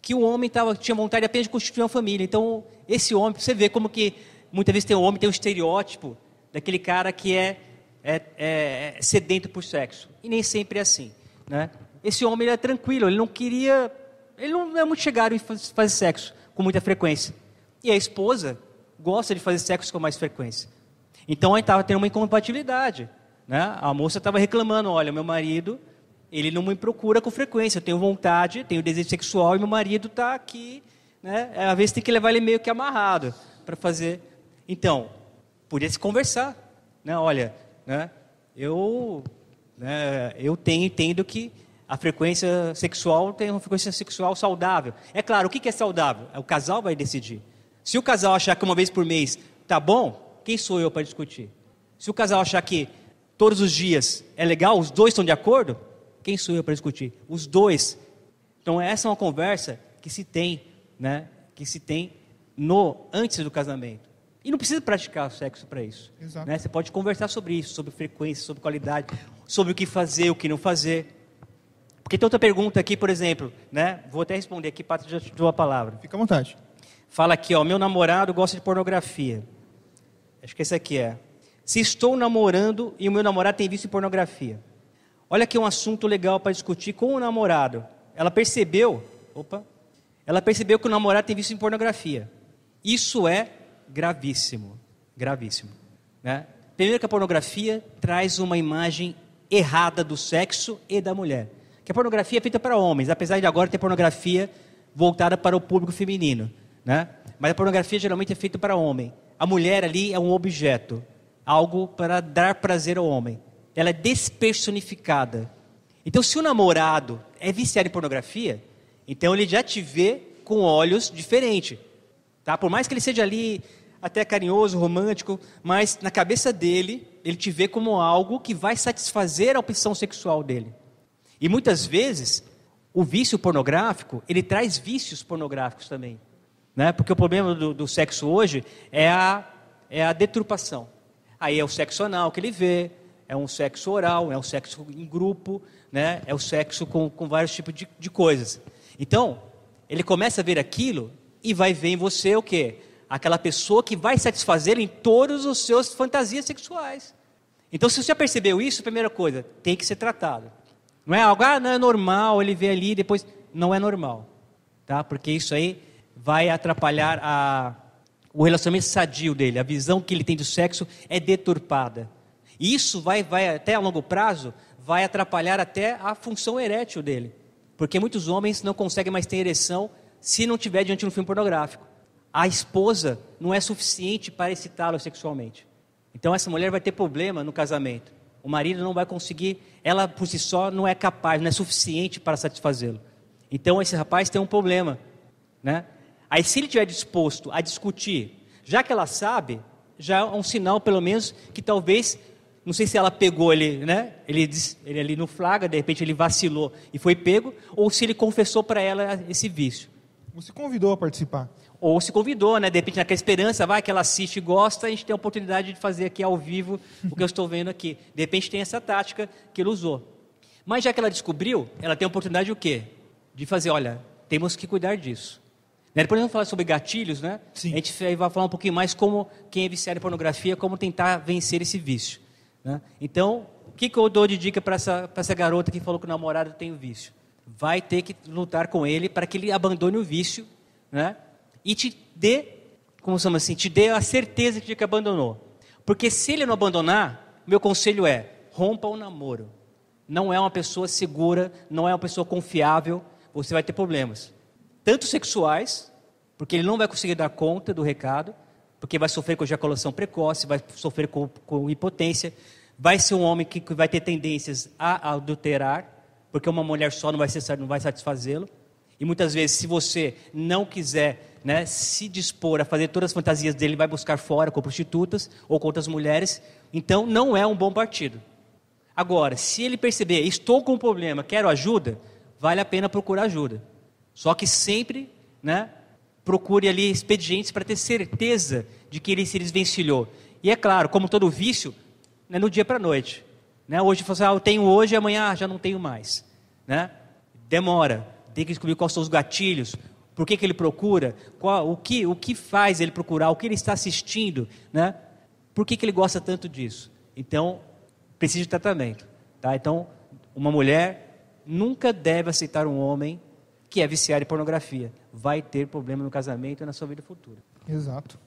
que o homem tava, tinha vontade apenas de constituir uma família. Então, esse homem, você vê como que muitas vezes tem um homem tem um estereótipo daquele cara que é, é, é, é sedento por sexo. E nem sempre é assim. Né? Esse homem ele é tranquilo, ele não queria. Ele não é muito chegado em fazer sexo com muita frequência. E a esposa gosta de fazer sexo com mais frequência. Então ele estava tendo uma incompatibilidade. Né? A moça estava reclamando: olha, meu marido ele não me procura com frequência. Eu tenho vontade, tenho desejo sexual e meu marido está aqui. Né? Às vezes tem que levar ele meio que amarrado para fazer. Então, podia se conversar. Né? Olha, né? eu, né, eu tenho, entendo que a frequência sexual tem uma frequência sexual saudável. É claro, o que é saudável? O casal vai decidir. Se o casal achar que uma vez por mês tá bom, quem sou eu para discutir? Se o casal achar que todos os dias é legal, os dois estão de acordo, quem sou eu para discutir? Os dois. Então essa é uma conversa que se tem, né? Que se tem no antes do casamento. E não precisa praticar sexo para isso. Né? Você pode conversar sobre isso, sobre frequência, sobre qualidade, sobre o que fazer, o que não fazer. Porque tem outra pergunta aqui, por exemplo, né? Vou até responder aqui, Pato já te dou a palavra. Fica à vontade. Fala aqui, ó, meu namorado gosta de pornografia. Acho que esse aqui é. Se estou namorando e o meu namorado tem visto pornografia, Olha aqui um assunto legal para discutir com o namorado. Ela percebeu, opa, ela percebeu que o namorado tem visto em pornografia. Isso é gravíssimo, gravíssimo. Né? Primeiro que a pornografia traz uma imagem errada do sexo e da mulher. Que a pornografia é feita para homens, apesar de agora ter pornografia voltada para o público feminino. Né? Mas a pornografia geralmente é feita para homem. A mulher ali é um objeto, algo para dar prazer ao homem ela é despersonificada. Então, se o namorado é viciado em pornografia, então ele já te vê com olhos diferentes. Tá? Por mais que ele seja ali até carinhoso, romântico, mas na cabeça dele, ele te vê como algo que vai satisfazer a opção sexual dele. E muitas vezes, o vício pornográfico, ele traz vícios pornográficos também. Né? Porque o problema do, do sexo hoje é a, é a deturpação. Aí é o sexo anal que ele vê, é um sexo oral, é um sexo em grupo, né? é o sexo com, com vários tipos de, de coisas. Então, ele começa a ver aquilo e vai ver em você o quê? Aquela pessoa que vai satisfazer em todos os seus fantasias sexuais. Então, se você já percebeu isso, primeira coisa, tem que ser tratado. Não é algo, ah, não é normal, ele vê ali depois. Não é normal. Tá? Porque isso aí vai atrapalhar a, o relacionamento sadio dele. A visão que ele tem do sexo é deturpada. E isso vai, vai até a longo prazo, vai atrapalhar até a função erétil dele. Porque muitos homens não conseguem mais ter ereção se não tiver diante de um filme pornográfico. A esposa não é suficiente para excitá-lo sexualmente. Então essa mulher vai ter problema no casamento. O marido não vai conseguir, ela por si só não é capaz, não é suficiente para satisfazê-lo. Então esse rapaz tem um problema, né? Aí se ele estiver disposto a discutir, já que ela sabe, já é um sinal pelo menos que talvez não sei se ela pegou ele, né? Ele, ele ali no flagra, de repente ele vacilou e foi pego, ou se ele confessou para ela esse vício. Ou se convidou a participar. Ou se convidou, né? De repente, naquela esperança, vai que ela assiste e gosta, a gente tem a oportunidade de fazer aqui ao vivo o que eu estou vendo aqui. De repente tem essa tática que ele usou. Mas já que ela descobriu, ela tem a oportunidade de o quê? De fazer, olha, temos que cuidar disso. Né? Depois vamos falar sobre gatilhos, né? Sim. A gente vai falar um pouquinho mais como quem é viciado em pornografia, como tentar vencer esse vício. Né? Então, que, que eu dou de dica para essa, essa garota que falou que o namorado tem o vício? Vai ter que lutar com ele para que ele abandone o vício, né? E te dê, como chama assim, te dê a certeza de que abandonou. Porque se ele não abandonar, meu conselho é, rompa o namoro. Não é uma pessoa segura, não é uma pessoa confiável, você vai ter problemas. Tanto sexuais, porque ele não vai conseguir dar conta do recado, porque vai sofrer com ejaculação precoce, vai sofrer com, com impotência, vai ser um homem que vai ter tendências a adulterar, porque uma mulher só não vai, vai satisfazê-lo. E muitas vezes, se você não quiser né, se dispor a fazer todas as fantasias dele, vai buscar fora com prostitutas ou com outras mulheres. Então, não é um bom partido. Agora, se ele perceber, estou com um problema, quero ajuda, vale a pena procurar ajuda. Só que sempre, né, procure ali expedientes para ter certeza de que ele se desvencilhou. E é claro, como todo vício, né, no dia para a noite. Né? Hoje você assim, ah, eu tenho hoje, amanhã já não tenho mais. Né? Demora. Tem que descobrir quais são os gatilhos, por que, que ele procura, qual, o, que, o que faz ele procurar, o que ele está assistindo, né? por que, que ele gosta tanto disso. Então, precisa de tratamento. Tá? Então, uma mulher nunca deve aceitar um homem que é viciado em pornografia. Vai ter problema no casamento e na sua vida futura. Exato.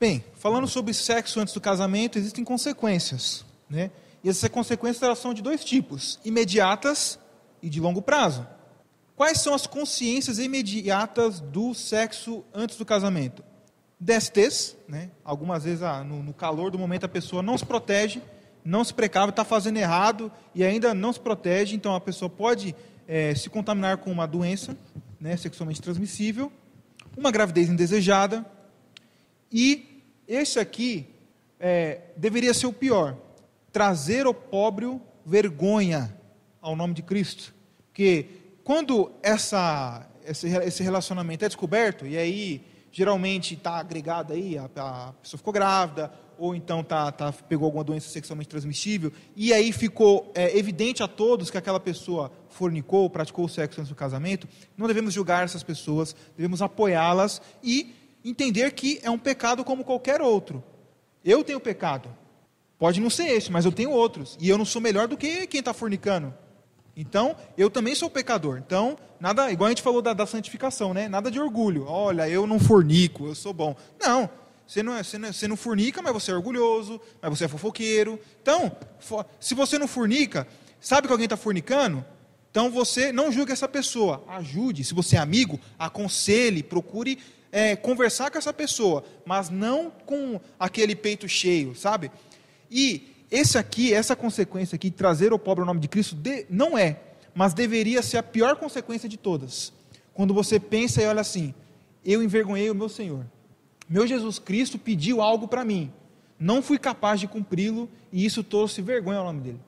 Bem, falando sobre sexo antes do casamento, existem consequências, né? E essas consequências elas são de dois tipos: imediatas e de longo prazo. Quais são as consciências imediatas do sexo antes do casamento? DSTs, né? Algumas vezes ah, no, no, calor do momento a pessoa não se protege, não se precave, está fazendo errado e ainda não se protege, então a pessoa pode é, se contaminar com uma doença né, sexualmente transmissível, uma gravidez indesejada, e esse aqui é, deveria ser o pior: trazer ao pobre vergonha ao nome de Cristo. Porque quando essa, esse, esse relacionamento é descoberto, e aí geralmente está agregado aí, a, a, pessoa ficou grávida, ou então tá, tá, pegou alguma doença sexualmente transmissível, e aí ficou é, evidente a todos que aquela pessoa fornicou, praticou o sexo antes do casamento, não devemos julgar essas pessoas, devemos apoiá-las e entender que é um pecado como qualquer outro. Eu tenho pecado. Pode não ser esse, mas eu tenho outros. E eu não sou melhor do que quem está fornicando. Então, eu também sou pecador. Então, nada, igual a gente falou da, da, santificação, né? Nada de orgulho. Olha, eu não fornico, eu sou bom. Não, você não, é, você não, é, você não fornica, mas você é orgulhoso, mas você é fofoqueiro. Então, se você não fornica, sabe que alguém está fornicando? Então você não julgue essa pessoa, ajude. Se você é amigo, aconselhe, procure é, conversar com essa pessoa, mas não com aquele peito cheio, sabe? E esse aqui, essa consequência aqui, trazer o pobre o nome de Cristo, de, não é, mas deveria ser a pior consequência de todas. Quando você pensa e olha assim: eu envergonhei o meu Senhor. Meu Jesus Cristo pediu algo para mim, não fui capaz de cumpri-lo e isso trouxe vergonha ao nome dele.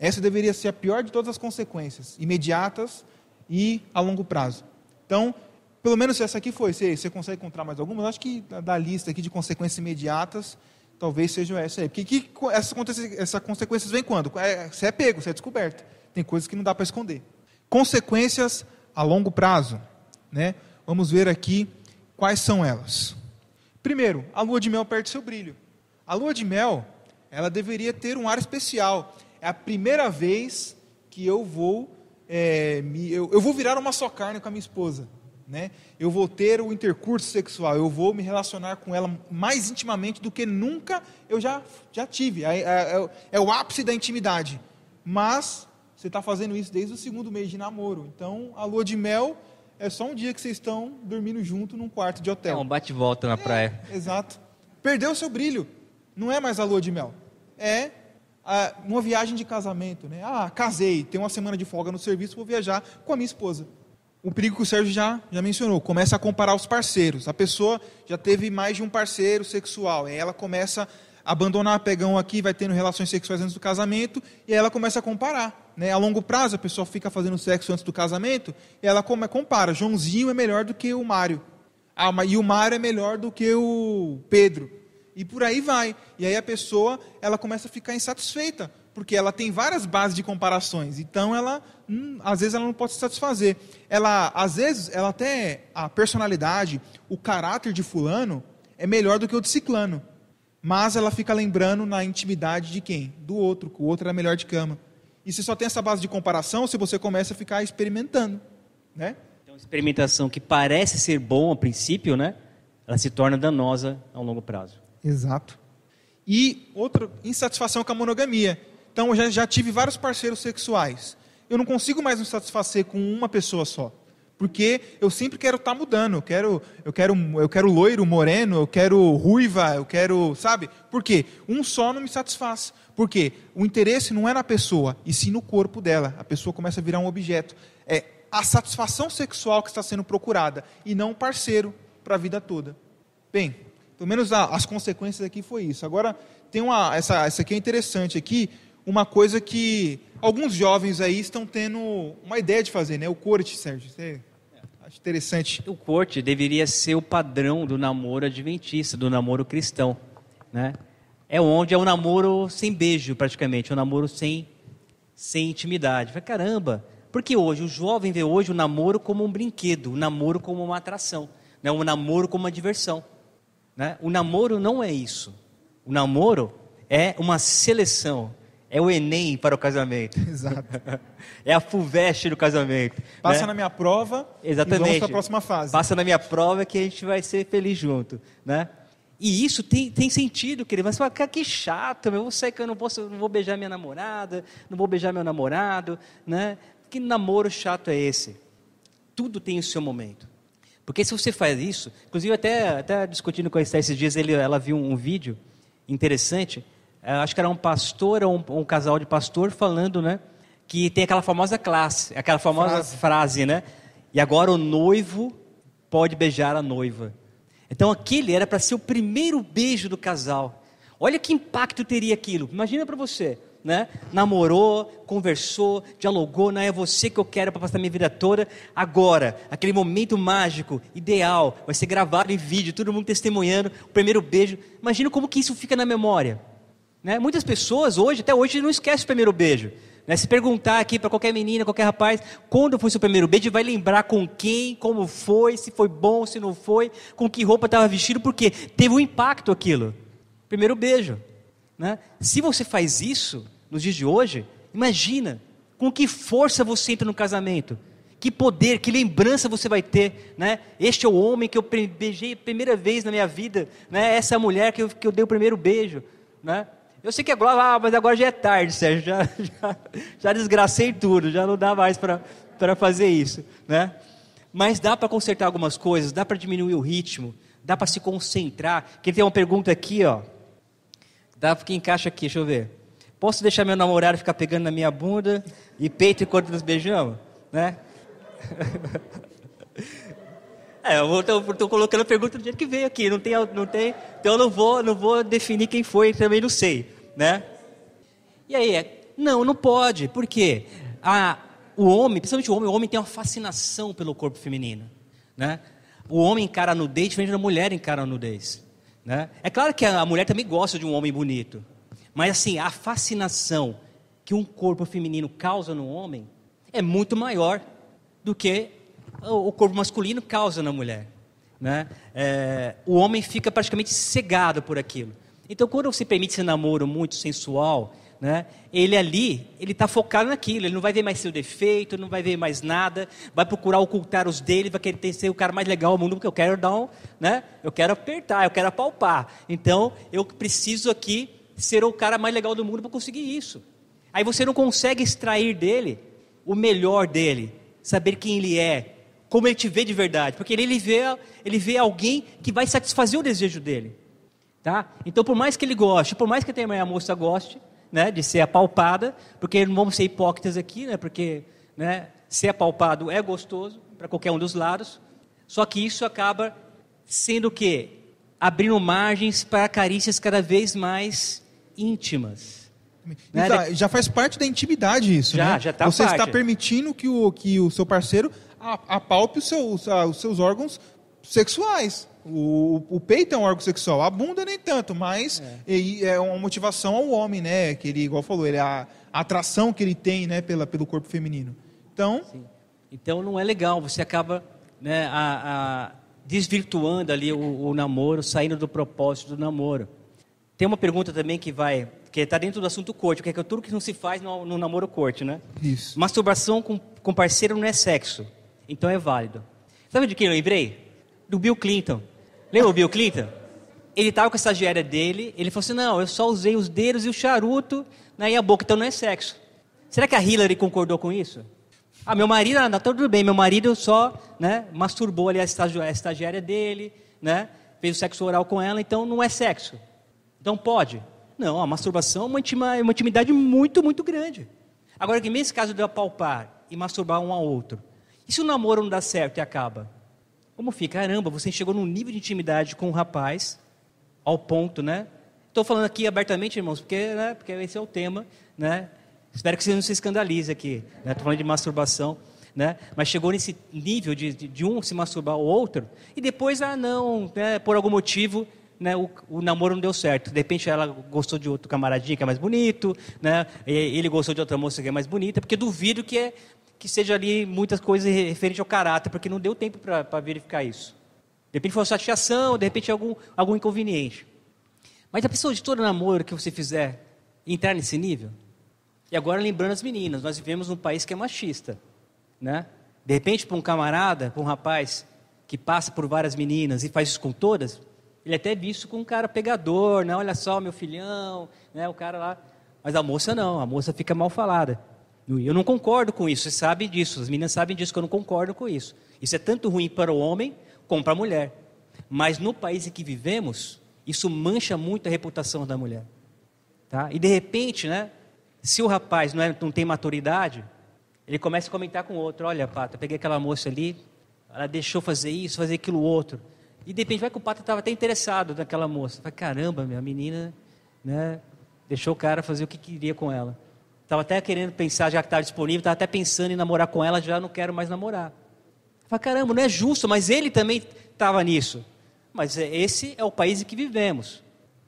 Essa deveria ser a pior de todas as consequências, imediatas e a longo prazo. Então, pelo menos essa aqui foi. Você, você consegue encontrar mais algumas? Acho que da lista aqui de consequências imediatas, talvez seja essa aí. Porque que, essas, essas consequências vêm quando? É, você é pego, você é descoberto. Tem coisas que não dá para esconder. Consequências a longo prazo. Né? Vamos ver aqui quais são elas. Primeiro, a lua de mel perde seu brilho. A lua de mel, ela deveria ter um ar especial. É a primeira vez que eu vou, é, me, eu, eu vou virar uma só carne com a minha esposa né? Eu vou ter o intercurso sexual, eu vou me relacionar com ela mais intimamente do que nunca eu já, já tive. É, é, é, é o ápice da intimidade. Mas você está fazendo isso desde o segundo mês de namoro. Então, a lua de mel é só um dia que vocês estão dormindo junto num quarto de hotel. É um bate-volta na é, praia. Exato. Perdeu o seu brilho. Não é mais a lua de mel. É a, uma viagem de casamento. Né? Ah, casei, tenho uma semana de folga no serviço, vou viajar com a minha esposa o perigo que o Sérgio já, já mencionou, começa a comparar os parceiros. A pessoa já teve mais de um parceiro sexual, e ela começa a abandonar pegão aqui, vai tendo relações sexuais antes do casamento, e aí ela começa a comparar. Né? A longo prazo, a pessoa fica fazendo sexo antes do casamento, e ela compara. Joãozinho é melhor do que o Mário. Ah, e o Mário é melhor do que o Pedro. E por aí vai. E aí a pessoa ela começa a ficar insatisfeita, porque ela tem várias bases de comparações. Então ela, hum, às vezes ela não pode se satisfazer. Ela, às vezes, ela até a personalidade, o caráter de fulano é melhor do que o de ciclano. mas ela fica lembrando na intimidade de quem? Do outro, que o outro era melhor de cama. E se só tem essa base de comparação, se você começa a ficar experimentando, né? Então, experimentação que parece ser bom a princípio, né? Ela se torna danosa a longo prazo. Exato. E outra insatisfação com a monogamia. Então, eu já, já tive vários parceiros sexuais. Eu não consigo mais me satisfazer com uma pessoa só porque eu sempre quero estar tá mudando. Eu quero, eu quero, eu quero loiro, moreno, eu quero ruiva, eu quero, sabe? Por quê? Um só não me satisfaz. Por quê? O interesse não é na pessoa, e sim no corpo dela. A pessoa começa a virar um objeto. É a satisfação sexual que está sendo procurada e não um parceiro para a vida toda. Bem, pelo menos a, as consequências aqui foi isso. Agora tem uma, essa, essa aqui é interessante aqui, uma coisa que alguns jovens aí estão tendo uma ideia de fazer, né? O corte, Sérgio. Você Acho interessante. O corte deveria ser o padrão do namoro adventista, do namoro cristão, né? É onde é um namoro sem beijo, praticamente, um namoro sem, sem intimidade. Fala, caramba, porque hoje o jovem vê hoje o namoro como um brinquedo, o namoro como uma atração, né? o namoro como uma diversão. Né? O namoro não é isso. O namoro é uma seleção, é o Enem para o casamento. Exato. é a FUVEST do casamento. Passa né? na minha prova Exatamente. e vamos para a próxima fase. Passa na minha prova que a gente vai ser feliz junto. Né? E isso tem, tem sentido, querido. Mas fala, que chato, eu vou sair que eu não, posso, não vou beijar minha namorada, não vou beijar meu namorado. Né? Que namoro chato é esse? Tudo tem o seu momento. Porque se você faz isso, inclusive até, até discutindo com a Esther esses dias, ele, ela viu um, um vídeo interessante é, acho que era um pastor ou um, um, casal de pastor falando, né? Que tem aquela famosa classe, aquela famosa frase, frase né? E agora o noivo pode beijar a noiva. Então aquele era para ser o primeiro beijo do casal. Olha que impacto teria aquilo. Imagina para você, né? Namorou, conversou, dialogou, não é você que eu quero para passar minha vida toda. Agora, aquele momento mágico, ideal, vai ser gravado em vídeo, todo mundo testemunhando, o primeiro beijo. Imagina como que isso fica na memória. Né? Muitas pessoas hoje, até hoje, não esquecem o primeiro beijo. Né? Se perguntar aqui para qualquer menina, qualquer rapaz, quando foi seu primeiro beijo, vai lembrar com quem, como foi, se foi bom, se não foi, com que roupa estava vestido, porque teve um impacto aquilo. Primeiro beijo. Né? Se você faz isso nos dias de hoje, imagina com que força você entra no casamento. Que poder, que lembrança você vai ter, né? Este é o homem que eu beijei a primeira vez na minha vida, né? Essa é a mulher que eu, que eu dei o primeiro beijo, né? Eu sei que agora, ah, mas agora já é tarde, Sérgio, já, já, já desgracei tudo, já não dá mais para fazer isso, né? Mas dá para consertar algumas coisas, dá para diminuir o ritmo, dá para se concentrar. Quem tem uma pergunta aqui, ó, dá que encaixa aqui, deixa eu ver. Posso deixar meu namorado ficar pegando na minha bunda e peito enquanto nos beijamos, né? É, eu estou colocando a pergunta do jeito que veio aqui, não tem, não tem, então eu não vou, não vou definir quem foi, também não sei, né? E aí, é, não, não pode, por quê? A, o homem, principalmente o homem, o homem tem uma fascinação pelo corpo feminino, né? O homem encara a nudez diferente da mulher encara a nudez, né? É claro que a mulher também gosta de um homem bonito, mas assim, a fascinação que um corpo feminino causa no homem é muito maior do que o corpo masculino causa na mulher. Né? É, o homem fica praticamente cegado por aquilo. Então, quando você permite esse namoro muito sensual, né, ele ali, ele está focado naquilo, ele não vai ver mais seu defeito, não vai ver mais nada, vai procurar ocultar os dele, vai querer ser o cara mais legal do mundo, porque eu quero dar um, né, eu quero apertar, eu quero apalpar. Então, eu preciso aqui ser o cara mais legal do mundo para conseguir isso. Aí você não consegue extrair dele o melhor dele, saber quem ele é, como ele te vê de verdade, porque ele, vê, ele vê alguém que vai satisfazer o desejo dele. Tá? Então, por mais que ele goste, por mais que a moça goste né, de ser apalpada, porque não vamos ser hipócritas aqui, né, porque né, ser apalpado é gostoso para qualquer um dos lados, só que isso acaba sendo o quê? Abrindo margens para carícias cada vez mais íntimas. Né? Tá, já faz parte da intimidade isso, já, né? Já tá Você parte. está permitindo que o, que o seu parceiro apalpe os os seus órgãos sexuais. O, o, peito é um órgão sexual, a bunda nem tanto, mas é, é uma motivação ao homem, né? Que ele, igual falou, ele, a, a atração que ele tem, né, pela, pelo corpo feminino. Então, Sim. então não é legal. Você acaba, né, a, a desvirtuando ali o, o namoro, saindo do propósito do namoro. Tem uma pergunta também que vai, que está dentro do assunto corte, que é tudo que não se faz no, no namoro corte, né? Isso. Masturbação com, com parceiro não é sexo, então é válido. Sabe de quem eu lembrei? Do Bill Clinton. Lembra o Bill Clinton? Ele estava com a estagiária dele, ele falou assim, não, eu só usei os dedos e o charuto né, e a boca, então não é sexo. Será que a Hillary concordou com isso? Ah, meu marido, ah, tá tudo bem, meu marido só né, masturbou ali a estagiária dele, né, fez o sexo oral com ela, então não é sexo. Então pode. Não, a masturbação é uma, intima, é uma intimidade muito, muito grande. Agora, que nesse caso de apalpar e masturbar um ao outro, e se o namoro não dá certo e acaba? Como fica? Caramba, você chegou num nível de intimidade com o um rapaz, ao ponto, né? Estou falando aqui abertamente, irmãos, porque, né, porque esse é o tema, né? Espero que você não se escandalize aqui. Estou né? falando de masturbação. Né? Mas chegou nesse nível de, de, de, um se masturbar ao outro, e depois, ah, não, né, por algum motivo, né, o, o, namoro não deu certo. De repente ela gostou de outro camaradinho que é mais bonito, né, ele gostou de outra moça que é mais bonita, porque duvido que, é, que seja ali muitas coisas referentes ao caráter, porque não deu tempo para verificar isso. De repente foi uma chateação, de repente algum, algum inconveniente. Mas a pessoa de todo namoro que você fizer entrar nesse nível, e agora lembrando as meninas, nós vivemos num país que é machista, né? De repente, para um camarada, para um rapaz que passa por várias meninas e faz isso com todas, ele é até visto como um cara pegador, né? Olha só, meu filhão, né? O cara lá. Mas a moça não, a moça fica mal falada. Eu não concordo com isso, você sabe disso, as meninas sabem disso, que eu não concordo com isso. Isso é tanto ruim para o homem como para a mulher. Mas no país em que vivemos, isso mancha muito a reputação da mulher. Tá? E de repente, né, se o rapaz não, é, não tem maturidade, ele começa a comentar com o outro: Olha, Pata, peguei aquela moça ali, ela deixou fazer isso, fazer aquilo outro. E de repente vai que o Pata estava até interessado naquela moça. Vai, caramba, minha menina, né, deixou o cara fazer o que queria com ela. Estava até querendo pensar, já que estava disponível, estava até pensando em namorar com ela, já não quero mais namorar. Fala, caramba, não é justo, mas ele também estava nisso. Mas é, esse é o país em que vivemos.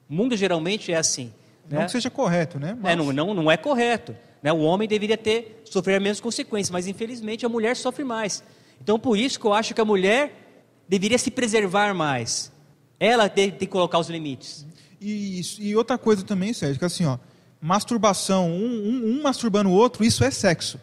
O mundo geralmente é assim. Não né? que seja correto, né? Mas... É, não, não, não é correto. Né? O homem deveria ter sofrer menos consequências, mas infelizmente a mulher sofre mais. Então por isso que eu acho que a mulher deveria se preservar mais. Ela tem, tem que colocar os limites. E, e, outra coisa também, Sérgio, que assim, ó, masturbação, um, um, um masturbando o outro, isso é sexo.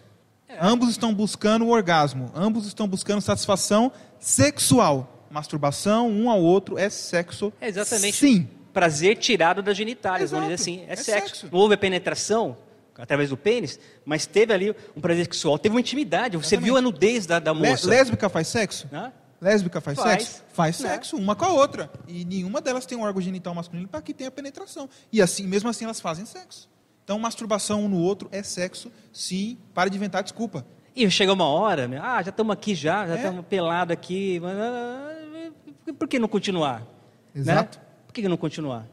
É. Ambos estão buscando o orgasmo, ambos estão buscando satisfação sexual. Masturbação, um ao outro, é sexo. É exatamente. Sim prazer tirado das genitálias, vamos dizer assim. É, é sexo. sexo. Não houve a penetração através do pênis, mas teve ali um prazer sexual, teve uma intimidade. Você Exatamente. viu a nudez da, da moça. Lésbica faz sexo? Hã? Lésbica faz, faz, sexo? Faz Não. sexo, uma com a outra. E nenhuma delas tem um órgão genital masculino para que tenha penetração. E assim, mesmo assim, elas fazem sexo. Então, masturbação um no outro é sexo, sim. Para de inventar desculpa. E chega uma hora, né? ah, já estamos aqui já, já estamos é. pelados aqui. Mas, ah, por que não continuar? Exato. Né? Por que não continuar?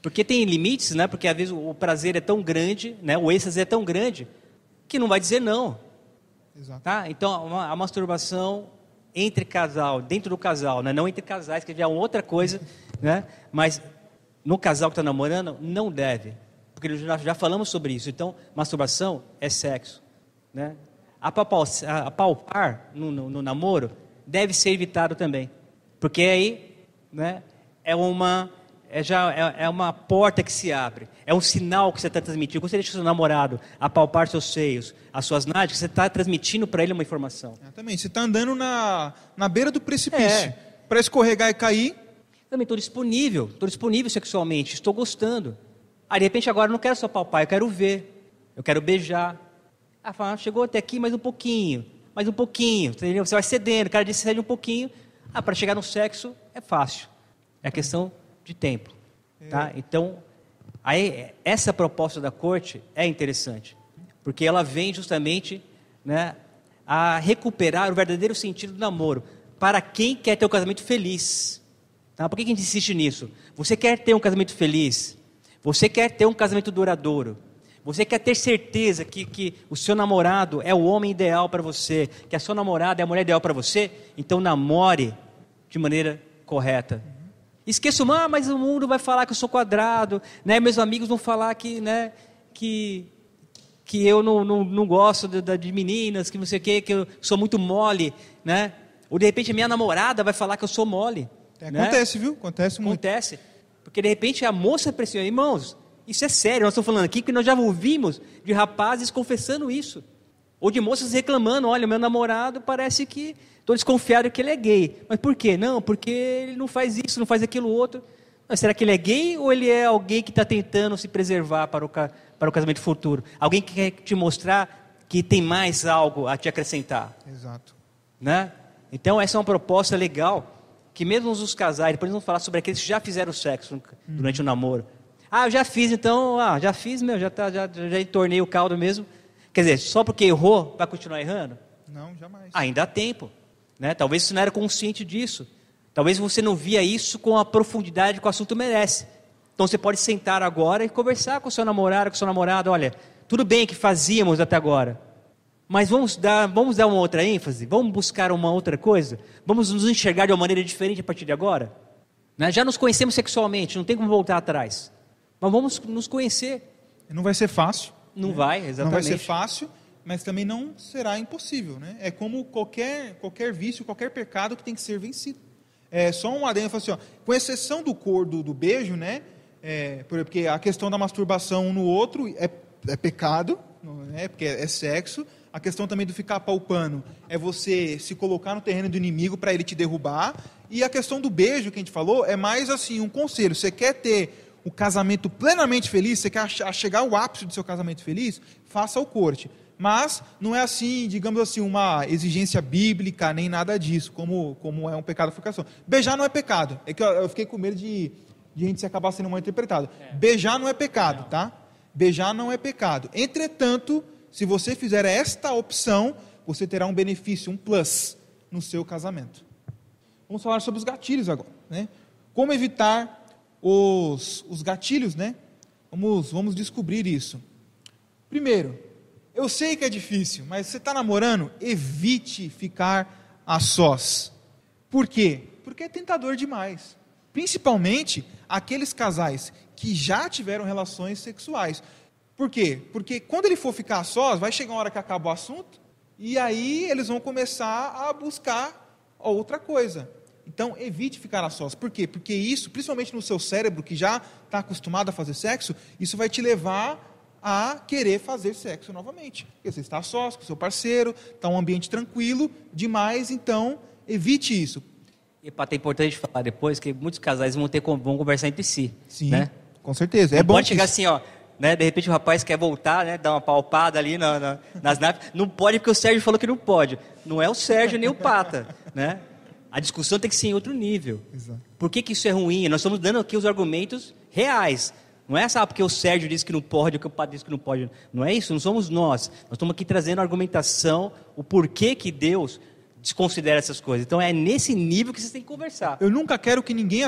Porque tem limites, né? Porque às vezes o prazer é tão grande, né? O êxtase é tão grande que não vai dizer não. Exato. Tá? Então a masturbação entre casal, dentro do casal, né? não entre casais, que já é outra coisa, né? Mas no casal que está namorando não deve, porque já falamos sobre isso. Então masturbação é sexo, né? Apalpar no, no, no namoro deve ser evitado também, porque aí, né? é uma é já é, é, uma porta que se abre, é um sinal que você está transmitindo. Quando você deixa o seu namorado apalpar seus seios, as suas nádegas, você está transmitindo para ele uma informação. Exatamente. Você está andando na, na beira do precipício. É. Para escorregar e cair. Também estou disponível, estou disponível sexualmente, estou gostando. Ah, de repente agora eu não quero só palpar, eu quero ver, eu quero beijar. Ah, fala, chegou até aqui mais um pouquinho, mais um pouquinho, entendeu? Você vai cedendo, o cara diz cede um pouquinho. Ah, para chegar no sexo é fácil. É questão de tempo. Tá? Então, aí, essa proposta da corte é interessante, porque ela vem justamente né, a recuperar o verdadeiro sentido do namoro para quem quer ter um casamento feliz. Tá? Por que a gente insiste nisso? Você quer ter um casamento feliz? Você quer ter um casamento duradouro? Você quer ter certeza que, que o seu namorado é o homem ideal para você, que a sua namorada é a mulher ideal para você? Então namore de maneira correta. Esqueço, ah, mas o mundo vai falar que eu sou quadrado, né? meus amigos vão falar que, né, que, que eu não, não, não gosto de, de, meninas, que não sei o quê, que eu sou muito mole, né? Ou de repente minha namorada vai falar que eu sou mole. É, né? Acontece, viu? Acontece muito. Acontece. Porque de repente a moça pressiona. Irmãos, isso é sério, nós estamos falando aqui que nós já ouvimos de rapazes confessando isso. Ou de moças reclamando, olha, meu namorado parece que estou desconfiado que ele é gay. Mas por quê? Não, porque ele não faz isso, não faz aquilo outro. Mas será que ele é gay ou ele é alguém que está tentando se preservar para o, para o casamento futuro? Alguém que quer te mostrar que tem mais algo a te acrescentar. Exato. Né? Então essa é uma proposta legal, que mesmo os casais, depois vamos falar sobre aqueles que já fizeram sexo durante o namoro. Ah, eu já fiz, então, ah, já fiz, meu, já, tá, já, já entornei o caldo mesmo. Quer dizer, só porque errou, vai continuar errando? Não, jamais. Ainda há tempo. Né? Talvez você não era consciente disso. Talvez você não via isso com a profundidade que o assunto merece. Então você pode sentar agora e conversar com o seu namorado, com o seu namorado. Olha, tudo bem que fazíamos até agora, mas vamos dar, vamos dar uma outra ênfase? Vamos buscar uma outra coisa? Vamos nos enxergar de uma maneira diferente a partir de agora? Né? Já nos conhecemos sexualmente, não tem como voltar atrás. Mas vamos nos conhecer. Não vai ser fácil. Não né? vai, exatamente. Não vai ser fácil, mas também não será impossível. Né? É como qualquer, qualquer vício, qualquer pecado que tem que ser vencido. É só um adendo, assim, ó, com exceção do cor do, do beijo, né? É, porque a questão da masturbação um no outro é, é pecado, não é? Porque é, é sexo. A questão também do ficar palpando é você se colocar no terreno do inimigo para ele te derrubar. E a questão do beijo que a gente falou é mais assim um conselho. Você quer ter o casamento plenamente feliz, você quer chegar ao ápice do seu casamento feliz, faça o corte. Mas não é assim, digamos assim, uma exigência bíblica, nem nada disso, como, como é um pecado de fornicação. Beijar não é pecado. É que eu, eu fiquei com medo de, de a gente se acabar sendo mal interpretado. É. Beijar não é pecado, tá? Beijar não é pecado. Entretanto, se você fizer esta opção, você terá um benefício, um plus no seu casamento. Vamos falar sobre os gatilhos agora, né? Como evitar os, os gatilhos, né? Vamos, vamos descobrir isso. Primeiro, eu sei que é difícil, mas você está namorando, evite ficar a sós. Por quê? Porque é tentador demais. Principalmente aqueles casais que já tiveram relações sexuais. Por quê? Porque quando ele for ficar a sós, vai chegar uma hora que acaba o assunto, e aí eles vão começar a buscar outra coisa. Então, evite ficar a sós. Por quê? Porque isso, principalmente no seu cérebro, que já está acostumado a fazer sexo, isso vai te levar a querer fazer sexo novamente. Porque você está a sós com seu parceiro, está um ambiente tranquilo demais, então evite isso. E para é importante falar depois que muitos casais vão ter vão conversar entre si. Sim, né? com certeza. É Não bom pode chegar assim, ó. Né? De repente o rapaz quer voltar, né? dar uma palpada ali na, na, nas naves. Não pode porque o Sérgio falou que não pode. Não é o Sérgio nem o Pata. Né? A discussão tem que ser em outro nível. Exato. Por que, que isso é ruim? Nós estamos dando aqui os argumentos reais. Não é só porque o Sérgio disse que não pode, ou que o Padre disse que não pode. Não é isso, não somos nós. Nós estamos aqui trazendo argumentação, o porquê que Deus desconsidera essas coisas. Então é nesse nível que vocês têm que conversar. Eu nunca quero que ninguém,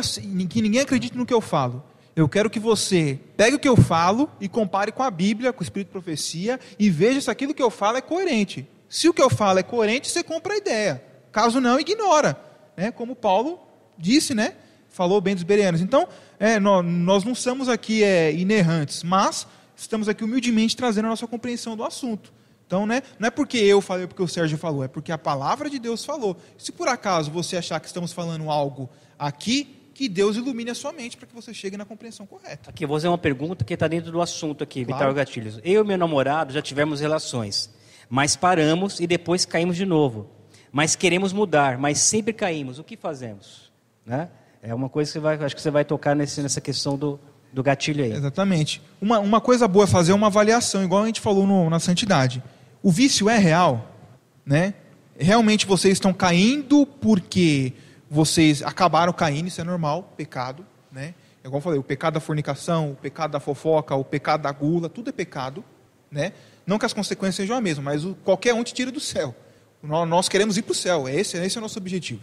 que ninguém acredite no que eu falo. Eu quero que você pegue o que eu falo e compare com a Bíblia, com o Espírito de Profecia, e veja se aquilo que eu falo é coerente. Se o que eu falo é coerente, você compra a ideia. Caso não, ignora né, como Paulo disse, né, falou bem dos bereanos. Então, é, nós, nós, não somos aqui é, inerrantes, mas estamos aqui humildemente trazendo a nossa compreensão do assunto. Então, né, não é porque eu falei, porque o Sérgio falou, é porque a palavra de Deus falou. Se por acaso você achar que estamos falando algo aqui, que Deus ilumine a sua mente para que você chegue na compreensão correta. Aqui, vou fazer uma pergunta que está dentro do assunto aqui, claro. Vital Gatilhos. Eu e meu namorado já tivemos relações, mas paramos e depois caímos de novo mas queremos mudar, mas sempre caímos. O que fazemos? Né? É uma coisa que você vai, acho que você vai tocar nesse, nessa questão do, do gatilho aí. Exatamente. Uma, uma coisa boa é fazer uma avaliação, igual a gente falou no, na santidade. O vício é real, né? Realmente vocês estão caindo porque vocês acabaram caindo, isso é normal, pecado, né? É igual eu falei, o pecado da fornicação, o pecado da fofoca, o pecado da gula, tudo é pecado, né? Não que as consequências sejam a mesma, mas o, qualquer um te tira do céu. Nós queremos ir para o céu, esse, esse é o nosso objetivo.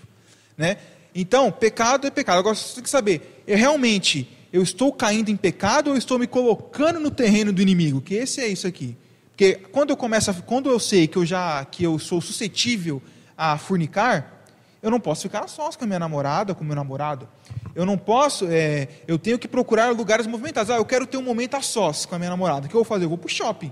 Né? Então, pecado é pecado. Agora você tem que saber, eu realmente eu estou caindo em pecado ou eu estou me colocando no terreno do inimigo? Que esse é isso aqui. Porque quando eu começo, a, quando eu sei que eu já que eu sou suscetível a fornicar, eu não posso ficar a sós com a minha namorada, com o meu namorado. Eu não posso, é, eu tenho que procurar lugares movimentados. Ah, eu quero ter um momento a sós com a minha namorada. O que eu vou fazer? Eu vou para o shopping.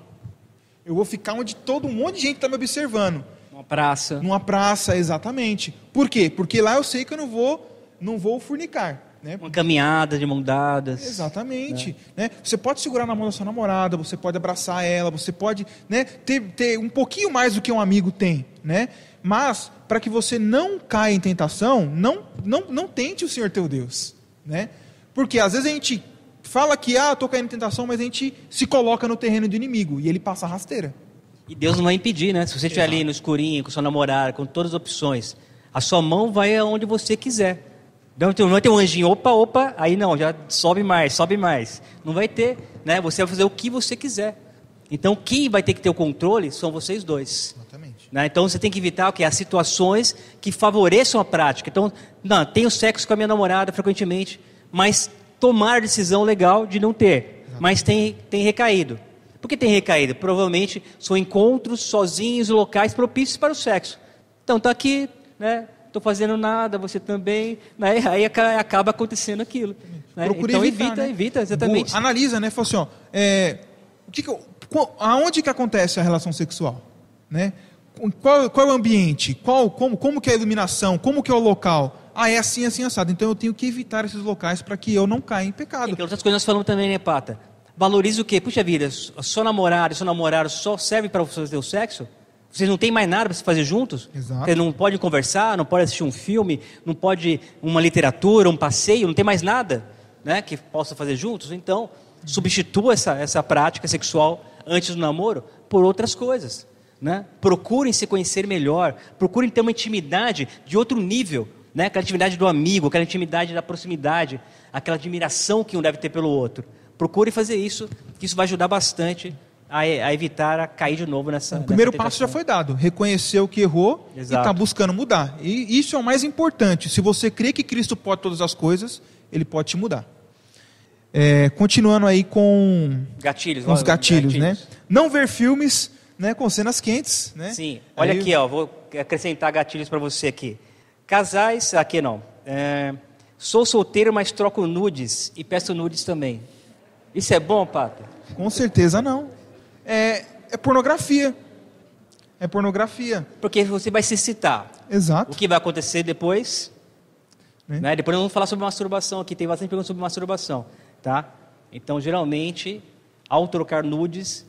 Eu vou ficar onde todo um monte de gente está me observando. Uma praça. Numa praça, exatamente. Por quê? Porque lá eu sei que eu não vou, não vou fornicar. Né? Uma caminhada de mão dadas. Exatamente. Né? Você pode segurar na mão da sua namorada, você pode abraçar ela, você pode né, ter, ter um pouquinho mais do que um amigo tem. Né? Mas, para que você não caia em tentação, não, não, não tente o Senhor teu Deus. Né? Porque às vezes a gente fala que ah, estou caindo em tentação, mas a gente se coloca no terreno do inimigo e ele passa a rasteira. E Deus não vai impedir, né? Se você estiver ali no escurinho, com sua namorada, com todas as opções, a sua mão vai aonde você quiser. Não, não vai ter um anjinho, opa, opa, aí não, já sobe mais, sobe mais. Não vai ter, né? Você vai fazer o que você quiser. Então, quem vai ter que ter o controle são vocês dois. Exatamente. Né? Então, você tem que evitar o que? As situações que favoreçam a prática. Então, não, tenho sexo com a minha namorada frequentemente, mas tomar a decisão legal de não ter. Mas tem, tem recaído. Por que tem recaído? Provavelmente são encontros sozinhos, locais propícios para o sexo. Então, está aqui, né? estou fazendo nada, você também. Né? Aí acaba acontecendo aquilo. Né? Procure então evitar, evita, né? evita, exatamente. Boa. Analisa, né? Fala assim, ó, é, o que que eu- aonde que acontece a relação sexual? Né? Qual, qual é o ambiente? Qual, como, como que é a iluminação? Como que é o local? Ah, é assim, assim, assado. Então eu tenho que evitar esses locais para que eu não caia em pecado. E outras coisas nós falamos também, né, Pata? Valorize o quê? Puxa vida, sua namorada, seu namorado só serve para você ter o sexo? Vocês não têm mais nada para se fazer juntos? Exato. Vocês não podem conversar, não podem assistir um filme, não pode uma literatura, um passeio, não tem mais nada né, que possa fazer juntos? Então, substitua essa, essa prática sexual antes do namoro por outras coisas. Né? Procurem se conhecer melhor, procurem ter uma intimidade de outro nível, né? aquela intimidade do amigo, aquela intimidade da proximidade, aquela admiração que um deve ter pelo outro. Procure fazer isso, que isso vai ajudar bastante a, a evitar a cair de novo nessa. O primeiro nessa passo já foi dado, reconheceu que errou e Exato. está buscando mudar. E isso é o mais importante. Se você crê que Cristo pode todas as coisas, Ele pode te mudar. É, continuando aí com, Gatilhos, os ó, gatilhos, né? Não ver filmes né, com cenas quentes, né? Sim, olha Aí- aqui, ó, vou acrescentar gatilhos para você aqui. Casais, aqui não. É, sou solteiro, mas troco nudes e peço nudes também. Isso é bom, Pata? Com certeza não. É, é pornografia. É pornografia. Porque você vai se excitar. O Exato. que vai acontecer depois? Né? Né? Depois nós vamos falar sobre masturbação aqui, tem bastante perguntas sobre masturbação. Tá? Então, geralmente, ao trocar nudes,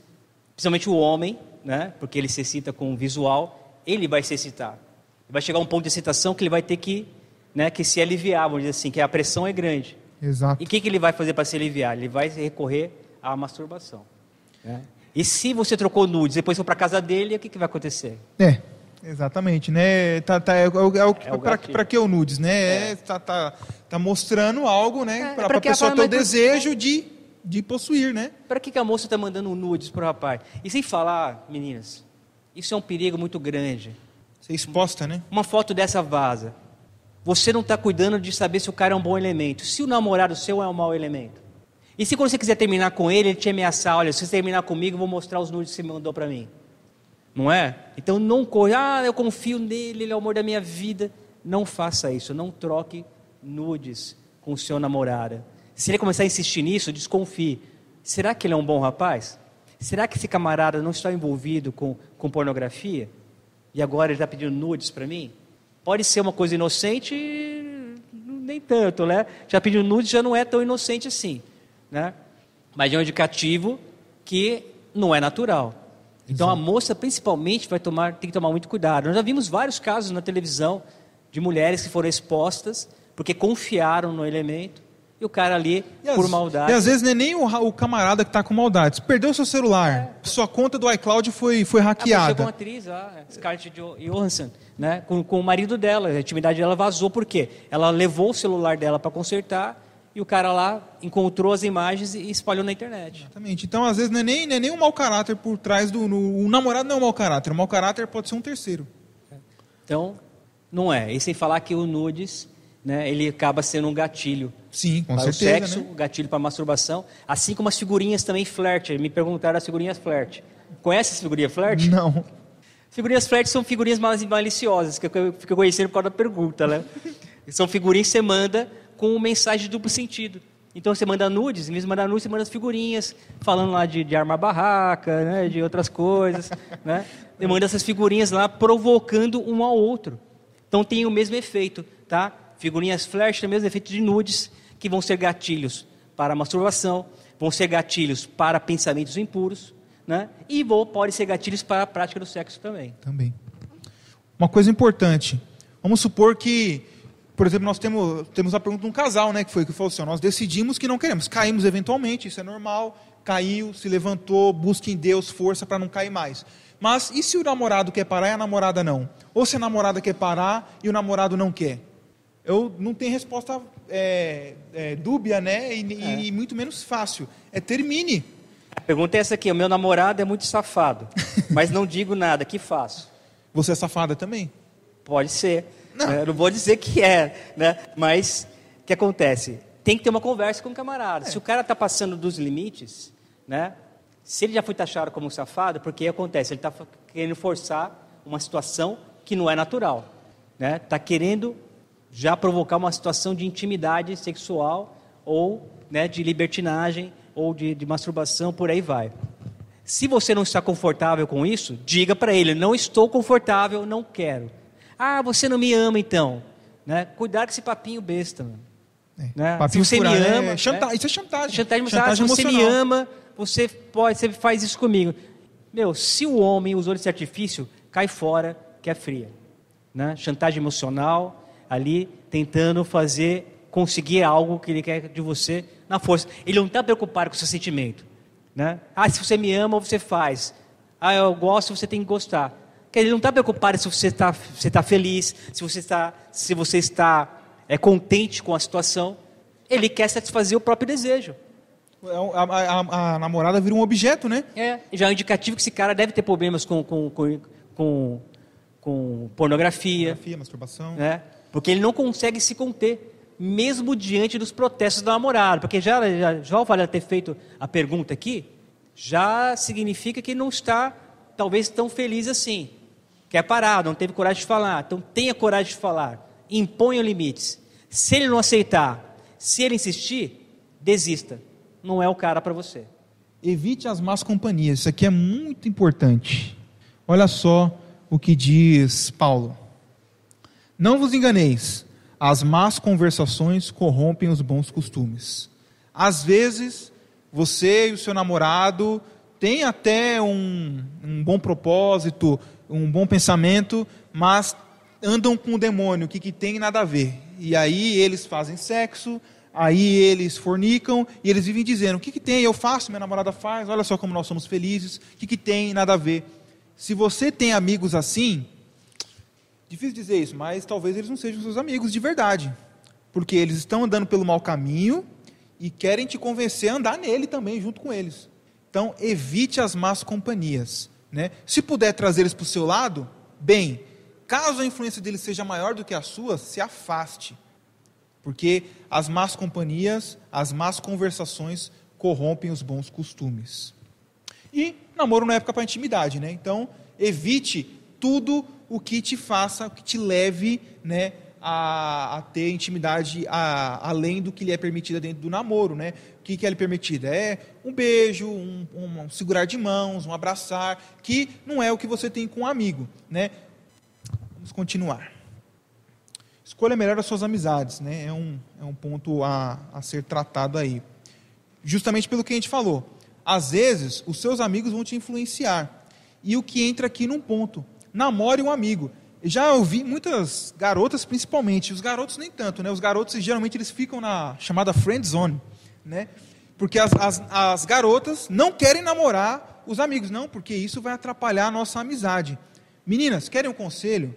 principalmente o homem, né? porque ele se excita com o visual, ele vai se excitar. Vai chegar um ponto de excitação que ele vai ter que, né, que se aliviar, vamos dizer assim, que a pressão é grande. Exato. E o que, que ele vai fazer para se aliviar? Ele vai recorrer à masturbação. né? E se você trocou nudes, depois for para casa dele, o que, que vai acontecer? É, exatamente, né? Tá, tá, é, o- é É gatilho. pra que o nudes, né? É, tá, tá, tá mostrando algo, né? É, que a pessoa ter o desejo de, de possuir, né? Para que, que a moça está mandando nudes para o rapaz? E sem falar, meninas, isso é um perigo muito grande. Ser exposta, né? Uma foto dessa vaza. Você não está cuidando de saber se o cara é um bom elemento. Se o namorado seu é um mau elemento. E se quando você quiser terminar com ele, ele te ameaçar, olha, se você terminar comigo, eu vou mostrar os nudes que você mandou para mim. Não é? Então não corre, ah, eu confio nele, ele é o amor da minha vida. Não faça isso, não troque nudes com o seu namorado. Se ele começar a insistir nisso, desconfie. Será que ele é um bom rapaz? Será que esse camarada não está envolvido com, com pornografia? E agora ele está pedindo nudes para mim? Pode ser uma coisa inocente, nem tanto, né? Já pedindo nudes já não é tão inocente assim, né? Mas é um indicativo que não é natural. Então a moça principalmente vai tomar, tem que tomar muito cuidado. Nós já vimos vários casos na televisão de mulheres que foram expostas porque confiaram no elemento e o cara ali E por maldade. E às vezes não é nem o, o camarada que está com maldades. Perdeu seu celular, sua conta do iCloud foi, foi Aconteceu com uma hackeada. atriz, a Scarlett Jo- Johansson, né? com, com o marido dela. A intimidade dela vazou, por quê? Ela levou o celular dela para consertar e o cara lá encontrou as imagens e espalhou na internet. Exatamente. Então, às vezes, não é nem, não é nem um mau caráter por trás do. No, o namorado não é um mau caráter. O mau caráter pode ser um terceiro. Então, não é. E sem falar que o nudes, né, ele acaba sendo um gatilho Sim, com para certeza. o sexo, né? um gatilho para masturbação, assim como as figurinhas também flerte. Me perguntaram as figurinhas flerte. Conhece as figurinhas flerte? Não. Figurinhas flerte são figurinhas mal- maliciosas, que eu fico conhecendo por causa da pergunta, né? são figurinhas que você manda com mensagem de duplo sentido. Então você manda nudes, em vez de mandar nudes, você manda as figurinhas, falando lá de, de armar barraca, né, de outras coisas. né? Você manda essas figurinhas lá provocando um ao outro. Então tem o mesmo efeito, tá? Figurinhas flash tem o mesmo efeito de nudes, que vão ser gatilhos para masturbação, vão ser gatilhos para pensamentos impuros, né? E vão, podem ser gatilhos para a prática do sexo também. Também. Uma coisa importante. Vamos supor que, por exemplo, nós temos, temos a pergunta de um casal, né? Que foi que falou assim: nós decidimos que não queremos. Caímos eventualmente, isso é normal. Caiu, se levantou, busca em Deus força para não cair mais. Mas e se o namorado quer parar e a namorada não? Ou se a namorada quer parar e o namorado não quer? Eu não tenho resposta é, é, dúbia, né? E, é. e, muito menos fácil. É termine. A pergunta é essa aqui: o meu namorado é muito safado, mas não digo nada, que faço? Você é safada também? Pode ser. Não, é, não vou dizer que é, né? Mas o que acontece? Tem que ter uma conversa com o camarada. É. Se o cara está passando dos limites, né? Se ele já foi taxado como safado, porque acontece, ele está querendo forçar uma situação que não é natural, né? Está querendo já provocar uma situação de intimidade sexual ou né, de libertinagem ou de, de masturbação, por aí vai. Se você não está confortável com isso, diga para ele: não estou confortável, não quero. Ah, você não me ama então? Né? Cuidado com esse papinho besta. É. Né? Se você me é ama, é chanta... né? isso é chantagem. Chantagem, chantagem se você me ama, você pode, você faz isso comigo. Meu, se o homem usou esse artifício, cai fora, que é fria. Né? Chantagem emocional, ali tentando fazer, conseguir algo que ele quer de você na força. Ele não está preocupado com o seu sentimento. Né? Ah, se você me ama, você faz. Ah, eu gosto, você tem que gostar. Ele não está preocupado se você está você tá feliz, se você está, se você está é, contente com a situação. Ele quer satisfazer o próprio desejo. É a, a, a, namorada vira um objeto, né? É, já é um indicativo que esse cara deve ter problemas com, com, com, com, com pornografia. Pornografia, masturbação. Né? Porque ele não consegue se conter, mesmo diante dos protestos da namorada. Porque já, já, já o ter feito a pergunta aqui, já significa que não está, talvez, tão feliz assim. Quer parar, não teve coragem de falar. Então tenha coragem de falar. Imponha limites. Se ele não aceitar, se ele insistir, desista. Não é o cara para você. Evite as más companhias. Isso aqui é muito importante. Olha só o que diz Paulo. Não vos enganeis, as más conversações corrompem os bons costumes. Às vezes, você e o seu namorado têm até um, um bom propósito, um bom pensamento, mas andam com o demônio, que, que tem nada a ver. E aí eles fazem sexo, aí eles fornicam e eles vivem dizendo: o que, que tem? Eu faço, minha namorada faz, olha só como nós somos felizes, o que, que tem? Nada a ver. Se você tem amigos assim, Difícil dizer isso, mas talvez eles não sejam seus amigos de verdade. Porque eles estão andando pelo mau caminho e querem te convencer a andar nele também, junto com eles. Então, evite as más companhias. Né? Se puder trazer eles para o seu lado, bem. Caso a influência deles seja maior do que a sua, se afaste. Porque as más companhias, as más conversações corrompem os bons costumes. E namoro não é época para intimidade, né? Então, evite tudo o que te faça, o que te leve né, a, a ter intimidade a, além do que lhe é permitido dentro do namoro. Né? O que, que é lhe permitido? É um beijo, um, um, um, segurar de mãos, um abraçar, que não é o que você tem com um amigo. Né? Vamos continuar. Escolha melhor as suas amizades, né? é, um, é um ponto a, a ser tratado aí. Justamente pelo que a gente falou. Às vezes, os seus amigos vão te influenciar. E o que entra aqui num ponto namore um amigo. Já ouvi muitas garotas, principalmente, os garotos nem tanto, né? Os garotos geralmente eles ficam na chamada friend zone, né? Porque as, as, as garotas não querem namorar os amigos, não, porque isso vai atrapalhar a nossa amizade. Meninas, querem um conselho?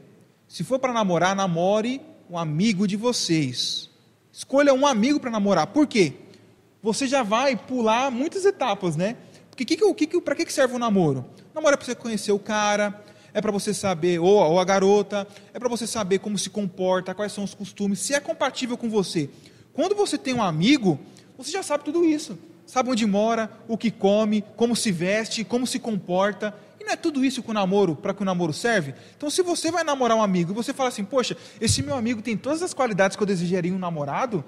Se for para namorar, namore um amigo de vocês. Escolha um amigo para namorar. Por quê? Você já vai pular muitas etapas, né? Porque que que, que, para que serve o namoro? O namoro é para você conhecer o cara, é para você saber, ou, ou a garota, é para você saber como se comporta, quais são os costumes, se é compatível com você. Quando você tem um amigo, você já sabe tudo isso. Sabe onde mora, o que come, como se veste, como se comporta. E não é tudo isso que o namoro, para que o namoro serve? Então, se você vai namorar um amigo e você fala assim, poxa, esse meu amigo tem todas as qualidades que eu desejaria em um namorado,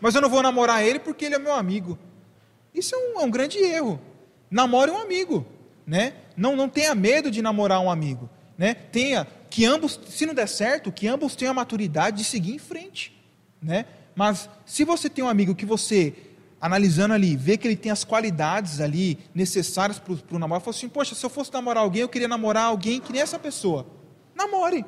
mas eu não vou namorar ele porque ele é meu amigo. Isso é um, é um grande erro. Namore um amigo né? Não, não tenha medo de namorar um amigo, né? Tenha que ambos, se não der certo, que ambos tenham a maturidade de seguir em frente, né? Mas se você tem um amigo que você, analisando ali, vê que ele tem as qualidades ali necessárias para o namoro, fala assim, poxa, se eu fosse namorar alguém, eu queria namorar alguém que nem essa pessoa. Namore.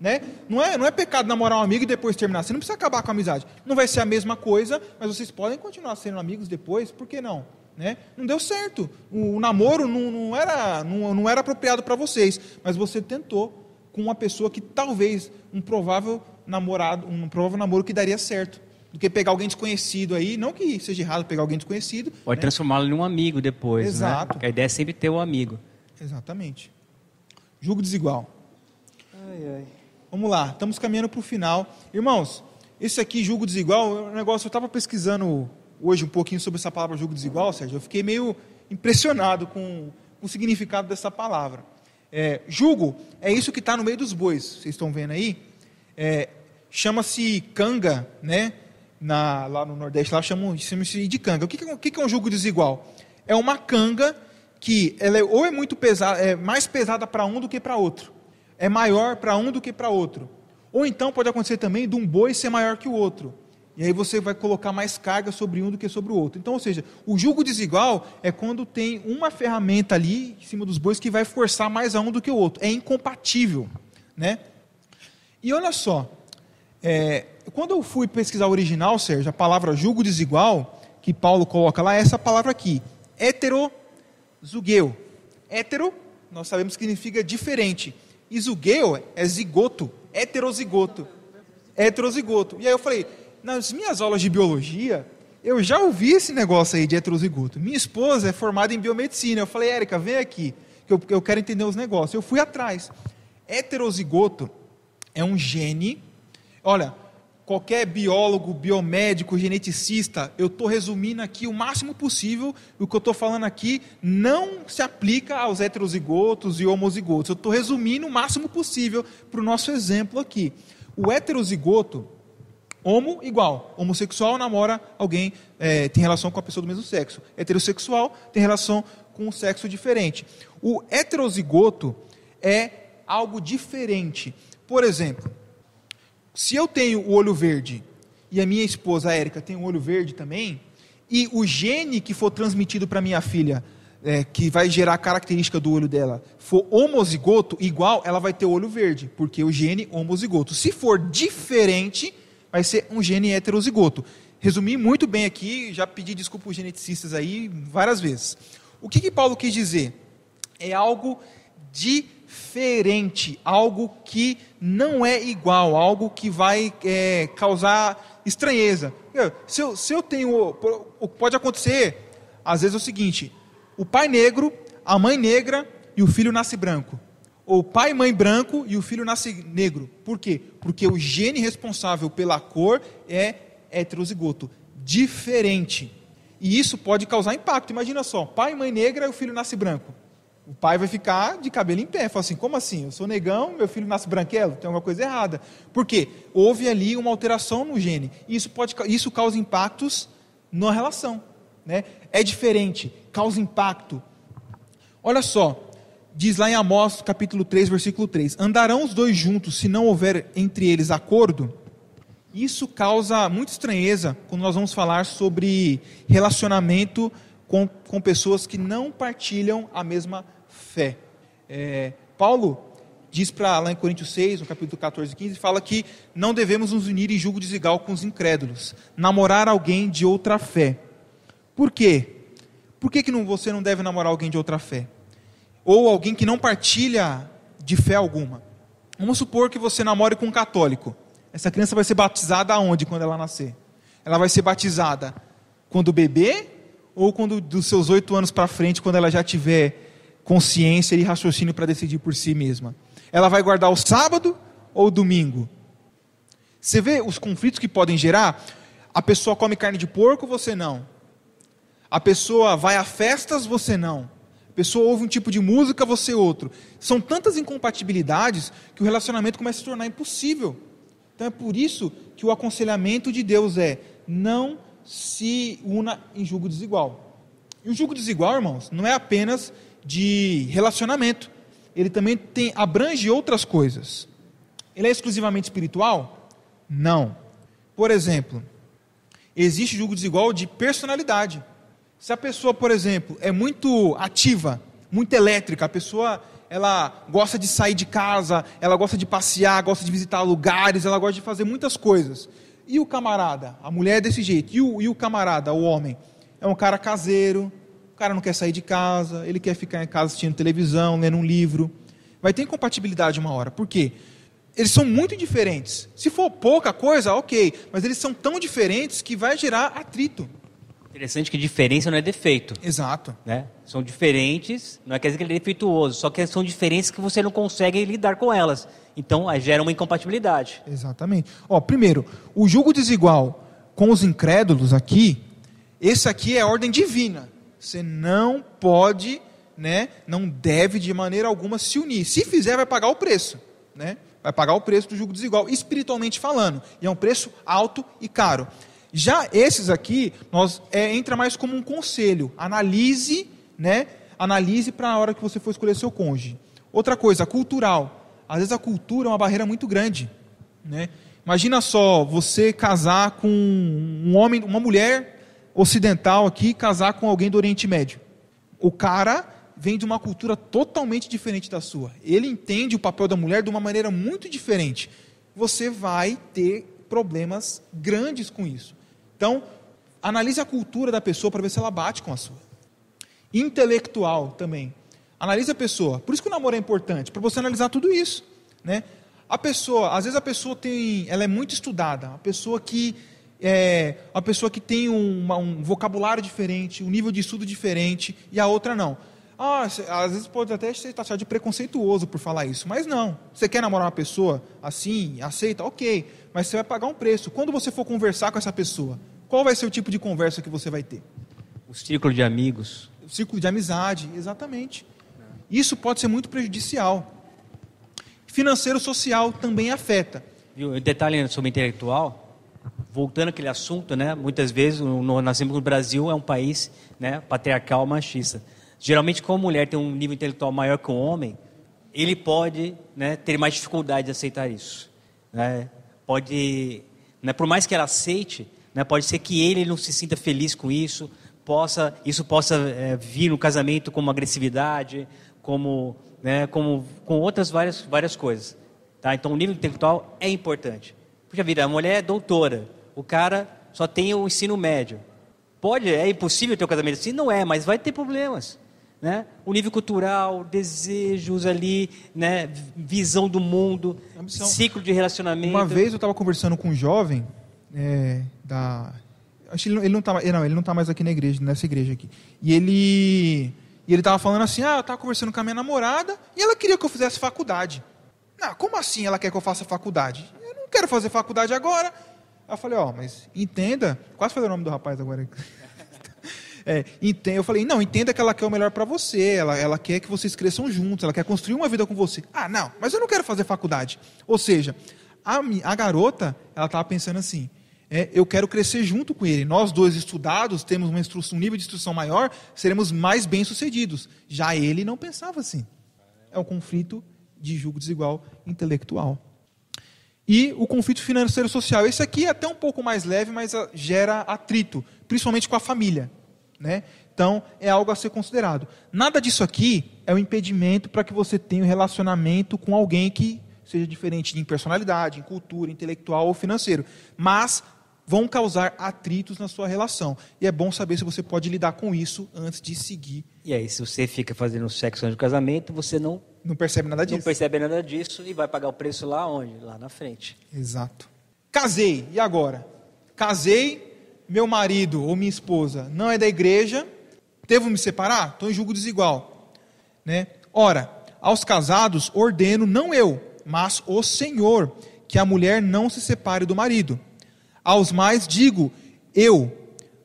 Né? Não, é, não é pecado namorar um amigo e depois terminar. Você não precisa acabar com a amizade. Não vai ser a mesma coisa, mas vocês podem continuar sendo amigos depois, por que não? Né? Não deu certo. O, o namoro não, não, era, não, não era apropriado para vocês, mas você tentou com uma pessoa que talvez um provável namorado, um provável namoro que daria certo. Do que pegar alguém desconhecido aí, não que seja errado pegar alguém desconhecido. Pode né? transformá-lo em um amigo depois. Né? Exato. Né? Porque a ideia é sempre ter o um amigo. Exatamente. Julgo desigual. Ai, ai. Vamos lá, estamos caminhando para o final. Irmãos, esse aqui, julgo desigual, é um negócio, eu estava pesquisando hoje um pouquinho sobre essa palavra julgo desigual, Sérgio. Eu fiquei meio impressionado com o significado dessa palavra. É, jugo é isso que está no meio dos bois, vocês estão vendo aí? É, chama-se canga, né? Na, lá no Nordeste, lá chamam, chama-se de canga. O que, que, que é um jugo desigual? É uma canga que ela é, ou é muito pesada, é mais pesada para um do que para outro é maior para um do que para outro. Ou então pode acontecer também de um boi ser maior que o outro. E aí você vai colocar mais carga sobre um do que sobre o outro. Então, ou seja, o jugo desigual é quando tem uma ferramenta ali em cima dos bois que vai forçar mais a um do que o outro. É incompatível, né? E olha só, é, quando eu fui pesquisar o original, Sérgio, a palavra jugo desigual, que Paulo coloca lá, é essa palavra aqui, heterozugeu. Hétero, nós sabemos que significa diferente. Isugeu é zigoto, heterozigoto. Heterozigoto. E aí eu falei, nas minhas aulas de biologia, eu já ouvi esse negócio aí de heterozigoto. Minha esposa é formada em biomedicina. Eu falei, Érica, vem aqui, que eu, eu quero entender os negócios. Eu fui atrás. Heterozigoto é um gene. Olha, qualquer biólogo, biomédico, geneticista, eu estou resumindo aqui o máximo possível. O que eu estou falando aqui não se aplica aos heterozigotos e homozigotos. Eu estou resumindo o máximo possível para o nosso exemplo aqui. O heterozigoto, homo igual, homossexual namora alguém, é, tem relação com a pessoa do mesmo sexo. Heterossexual tem relação com um sexo diferente. O heterozigoto é algo diferente. Por exemplo, se eu tenho o olho verde e a minha esposa, a Érica, tem o olho verde também, e o gene que for transmitido para minha filha, é, que vai gerar a característica do olho dela, for homozigoto, igual, ela vai ter o olho verde, porque o gene homozigoto. Se for diferente, vai ser um gene heterozigoto. Resumi muito bem aqui, já pedi desculpa aos geneticistas aí várias vezes. O que, que Paulo quis dizer? É algo diferente algo que não é igual, algo que vai é, causar estranheza. Se eu, se eu tenho. Pode acontecer, às vezes, é o seguinte: o pai negro, a mãe negra e o filho nasce branco. Ou pai e mãe branco e o filho nasce negro. Por quê? Porque o gene responsável pela cor é heterozigoto. Diferente. E isso pode causar impacto. Imagina só: pai e mãe negra e o filho nasce branco. O pai vai ficar de cabelo em pé. Fala assim: como assim? Eu sou negão, meu filho nasce branquelo? Tem alguma coisa errada. Por quê? Houve ali uma alteração no gene. Isso, pode, isso causa impactos na relação. Né? É diferente, causa impacto. Olha só, diz lá em Amós capítulo 3, versículo 3: Andarão os dois juntos se não houver entre eles acordo? Isso causa muita estranheza quando nós vamos falar sobre relacionamento com, com pessoas que não partilham a mesma fé. É, Paulo diz para lá em Coríntios 6, no capítulo 14 e 15, fala que não devemos nos unir em julgo desigual com os incrédulos, namorar alguém de outra fé. Por quê? Por que, que não, você não deve namorar alguém de outra fé? Ou alguém que não partilha de fé alguma? Vamos supor que você namore com um católico. Essa criança vai ser batizada aonde quando ela nascer? Ela vai ser batizada quando bebê ou quando dos seus oito anos para frente, quando ela já tiver consciência e raciocínio para decidir por si mesma. Ela vai guardar o sábado ou o domingo? Você vê os conflitos que podem gerar? A pessoa come carne de porco, você não. A pessoa vai a festas, você não. Pessoa ouve um tipo de música, você outro. São tantas incompatibilidades que o relacionamento começa a se tornar impossível. Então é por isso que o aconselhamento de Deus é: não se una em julgo desigual. E o julgo desigual, irmãos, não é apenas de relacionamento. Ele também tem, abrange outras coisas. Ele é exclusivamente espiritual? Não. Por exemplo, Existe julgo desigual de personalidade. Se a pessoa, por exemplo, é muito ativa, muito elétrica, a pessoa ela gosta de sair de casa, ela gosta de passear, gosta de visitar lugares, ela gosta de fazer muitas coisas. E o camarada? A mulher é desse jeito. E o, e o camarada, o homem? É um cara caseiro, o cara não quer sair de casa, ele quer ficar em casa assistindo televisão, lendo um livro. Vai ter incompatibilidade uma hora. Por quê? Eles são muito diferentes. Se for pouca coisa, ok. Mas eles são tão diferentes que vai gerar atrito. Interessante que diferença não é defeito. Exato. Né? São diferentes, não é quer dizer que ele é defeituoso, só que são diferenças que você não consegue lidar com elas. Então, aí gera uma incompatibilidade. Exatamente. Ó, primeiro, o julgo desigual com os incrédulos aqui, esse aqui é ordem divina. Você não pode, né, não deve de maneira alguma se unir. Se fizer, vai pagar o preço, né? Vai pagar o preço do julgo desigual, espiritualmente falando. E é um preço alto e caro. Já esses aqui, nós é, entra mais como um conselho. Analise, né? Analise para a hora que você for escolher seu cônjuge. Outra coisa, cultural. Às vezes a cultura é uma barreira muito grande, né? Imagina só você casar com um homem, uma mulher ocidental aqui, casar com alguém do Oriente Médio. O cara vem de uma cultura totalmente diferente da sua. Ele entende o papel da mulher de uma maneira muito diferente. Você vai ter problemas grandes com isso. Então, analise a cultura da pessoa para ver se ela bate com a sua. Intelectual também. Analise a pessoa. Por isso que o namoro é importante, para você analisar tudo isso, né? A pessoa, às vezes a pessoa tem, ela é muito estudada, a pessoa que é, a pessoa que tem um, um vocabulário diferente, um nível de estudo diferente, e a outra não. Ah, às vezes pode até ser taxado de preconceituoso por falar isso, mas não. Você quer namorar uma pessoa assim, aceita, ok mas você vai pagar um preço. Quando você for conversar com essa pessoa, qual vai ser o tipo de conversa que você vai ter? O círculo de amigos. O círculo de amizade, exatamente. Isso pode ser muito prejudicial. Financeiro social também afeta. Viu? Um detalhe sobre intelectual, voltando àquele assunto, né? Muitas vezes no, nós temos no Brasil é um país, né, patriarcal, machista. Geralmente, como a mulher tem um nível intelectual maior que o homem, ele pode, né, ter mais dificuldade de aceitar isso. Né? Pode, né, por mais que ela aceite, né, pode ser que ele não se sinta feliz com isso, possa, isso possa é, vir no casamento como agressividade, como, né, como com outras várias, várias coisas. Tá? Então, o nível intelectual é importante. Puxa vida, a mulher é doutora, o cara só tem o ensino médio. Pode, é impossível ter um casamento assim? Não é, mas vai ter problemas né? o nível cultural, desejos ali, né? visão do mundo, Ambição. ciclo de relacionamento. Uma vez eu estava conversando com um jovem é, da, acho que ele não está, não, ele não tá mais aqui na igreja, nessa igreja aqui. E ele, e ele estava falando assim, ah, eu estava conversando com a minha namorada e ela queria que eu fizesse faculdade. Não, como assim ela quer que eu faça faculdade? Eu não quero fazer faculdade agora. Eu falei, ó, oh, mas entenda, quase falei o nome do rapaz agora. É, eu falei, não, entenda que ela quer o melhor para você, ela, ela quer que vocês cresçam juntos, ela quer construir uma vida com você. Ah, não, mas eu não quero fazer faculdade. Ou seja, a, a garota, ela estava pensando assim, é, eu quero crescer junto com ele. Nós dois estudados, temos uma um nível de instrução maior, seremos mais bem-sucedidos. Já ele não pensava assim. É um conflito de julgo desigual intelectual. E o conflito financeiro social. Esse aqui é até um pouco mais leve, mas ah, gera atrito, principalmente com a família. Né? Então, é algo a ser considerado. Nada disso aqui é um impedimento para que você tenha um relacionamento com alguém que seja diferente em personalidade, em cultura, intelectual ou financeiro. Mas vão causar atritos na sua relação. E é bom saber se você pode lidar com isso antes de seguir. E aí, se você fica fazendo sexo antes do casamento, você não não percebe nada disso. Não percebe nada disso e vai pagar o preço lá onde? Lá na frente. Exato. Casei, e agora? Casei, meu marido ou minha esposa não é da igreja, devo me separar? Estou em julgo desigual. Né? Ora, aos casados ordeno não eu, mas o Senhor, que a mulher não se separe do marido. Aos mais digo eu,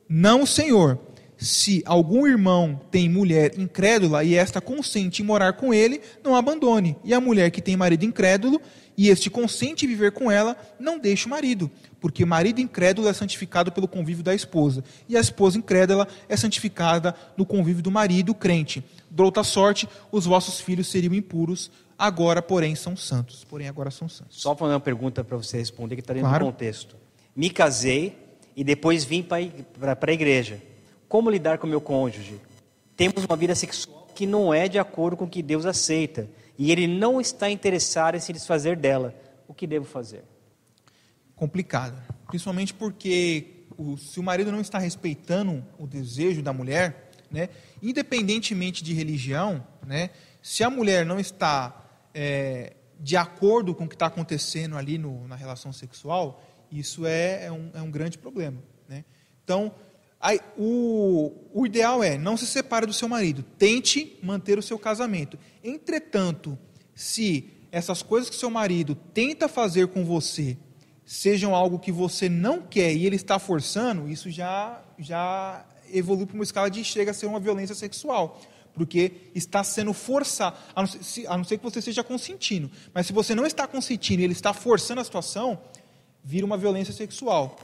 não o Senhor. Se algum irmão tem mulher incrédula e esta consente em morar com ele, não abandone. E a mulher que tem marido incrédulo e este consente viver com ela, não deixe o marido, porque o marido incrédulo é santificado pelo convívio da esposa, e a esposa incrédula é santificada no convívio do marido crente. De outra sorte, os vossos filhos seriam impuros, agora, porém, são santos. Porém, agora são santos. Só fazer uma pergunta para você responder, que está dentro claro. do contexto. Me casei, e depois vim para a igreja. Como lidar com meu cônjuge? Temos uma vida sexual que não é de acordo com o que Deus aceita e ele não está interessado em se desfazer dela. O que devo fazer? Complicado, principalmente porque o, se o marido não está respeitando o desejo da mulher, né, independentemente de religião, né, se a mulher não está é, de acordo com o que está acontecendo ali no, na relação sexual, isso é, é, um, é um, grande problema. Né? Então, aí, o, o ideal é não se separe do seu marido, tente manter o seu casamento. Entretanto, se essas coisas que seu marido tenta fazer com você sejam algo que você não quer e ele está forçando, isso já, já evolui para uma escala de chega a ser uma violência sexual porque está sendo forçado, a não, ser, a não ser que você esteja consentindo. Mas se você não está consentindo e ele está forçando a situação, vira uma violência sexual.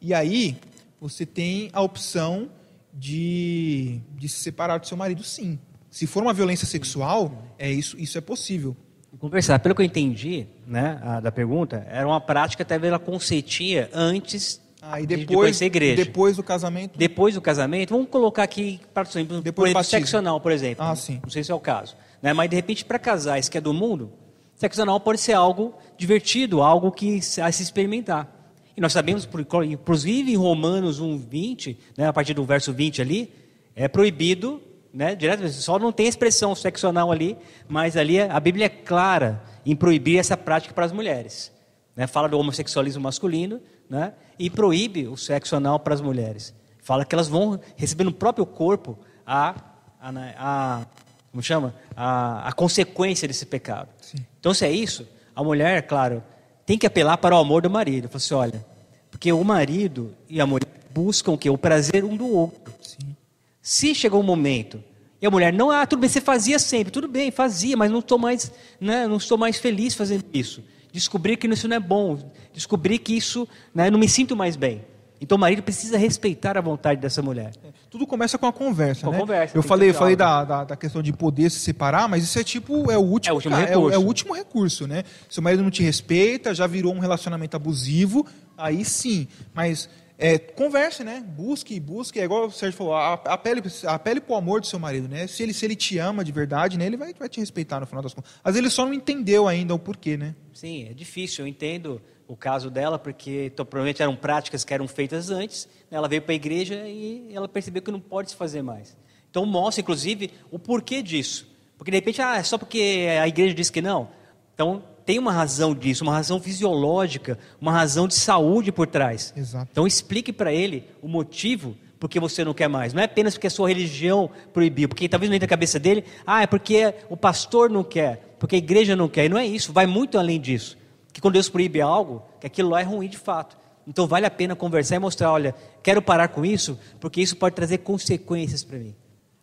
E aí, você tem a opção de, de se separar do seu marido, sim. Se for uma violência sexual, é isso, isso é possível. Conversar, pelo que eu entendi né, a, da pergunta, era uma prática até ela consentia antes ah, e depois, de igreja. depois do casamento? Depois do casamento, vamos colocar aqui, por exemplo, depois por exemplo seccional, por exemplo. Ah, sim. Não sei se é o caso. Né? Mas, de repente, para casais que é do mundo, seccional pode ser algo divertido, algo que a se experimentar. E nós sabemos, inclusive em Romanos 1, 20, né, a partir do verso 20 ali, é proibido, né, direto, só não tem expressão seccional ali, mas ali a Bíblia é clara em proibir essa prática para as mulheres. Né? Fala do homossexualismo masculino, né? e proíbe o sexo anal para as mulheres. Fala que elas vão receber no próprio corpo a, a, a como chama? A, a consequência desse pecado. Sim. Então, se é isso, a mulher, claro, tem que apelar para o amor do marido. Fala assim, olha, porque o marido e a mulher buscam o quê? O prazer um do outro. Sim. Se chegou um momento e a mulher, não, ah, tudo bem, você fazia sempre, tudo bem, fazia, mas não estou mais, né, não estou mais feliz fazendo isso descobrir que isso não é bom, descobrir que isso, né, não me sinto mais bem. Então o marido precisa respeitar a vontade dessa mulher. É, tudo começa com a conversa, com né? Conversa, eu falei, eu falei da, da, da, questão de poder se separar, mas isso é tipo é o último, é o último cara, recurso. É, é, o último recurso, né? Seu marido não te respeita, já virou um relacionamento abusivo, aí sim. Mas é, converse, né? Busque, busque. É igual o Sérgio falou, apele, apele para o amor do seu marido, né? Se ele, se ele te ama de verdade, né? ele vai, vai te respeitar no final das contas. Às vezes ele só não entendeu ainda o porquê, né? Sim, é difícil. Eu entendo o caso dela, porque então, provavelmente eram práticas que eram feitas antes. Né? Ela veio para a igreja e ela percebeu que não pode se fazer mais. Então mostra, inclusive, o porquê disso. Porque de repente, ah, é só porque a igreja disse que não. Então tem uma razão disso, uma razão fisiológica, uma razão de saúde por trás. Exato. Então explique para ele o motivo porque você não quer mais. Não é apenas porque a sua religião proibiu, porque talvez não entre na cabeça dele, ah, é porque o pastor não quer, porque a igreja não quer. E não é isso, vai muito além disso. Que quando Deus proíbe algo, que aquilo lá é ruim de fato. Então vale a pena conversar e mostrar, olha, quero parar com isso, porque isso pode trazer consequências para mim.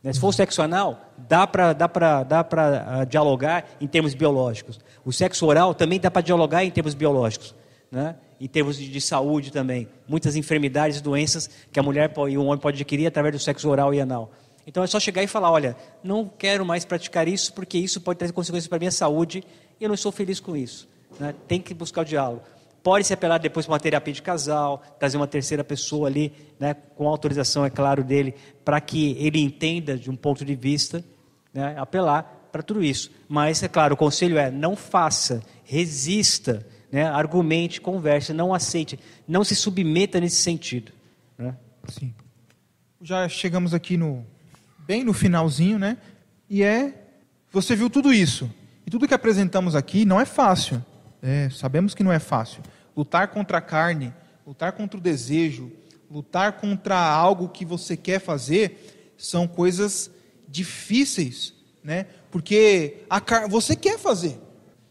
Né? Se for sexo anal, dá para dá dá uh, dialogar em termos biológicos. O sexo oral também dá para dialogar em termos biológicos. Né? Em termos de, de, saúde também. Muitas enfermidades, doenças que a mulher e o homem pode adquirir através do sexo oral e anal. Então é só chegar e falar: olha, não quero mais praticar isso porque isso pode trazer consequências para a minha saúde e eu não estou feliz com isso. Né? Tem que buscar o diálogo. Pode se apelar depois para uma terapia de casal, trazer uma terceira pessoa ali, né, com autorização, é claro, dele, para que ele entenda de um ponto de vista, né, apelar para tudo isso. Mas, é claro, o conselho é: não faça, resista, né, argumente, converse, não aceite, não se submeta nesse sentido. Né? Sim. Já chegamos aqui no bem no finalzinho, né? E é você viu tudo isso e tudo que apresentamos aqui não é fácil. É, sabemos que não é fácil lutar contra a carne, lutar contra o desejo, lutar contra algo que você quer fazer, são coisas difíceis, né? Porque a car... você quer fazer.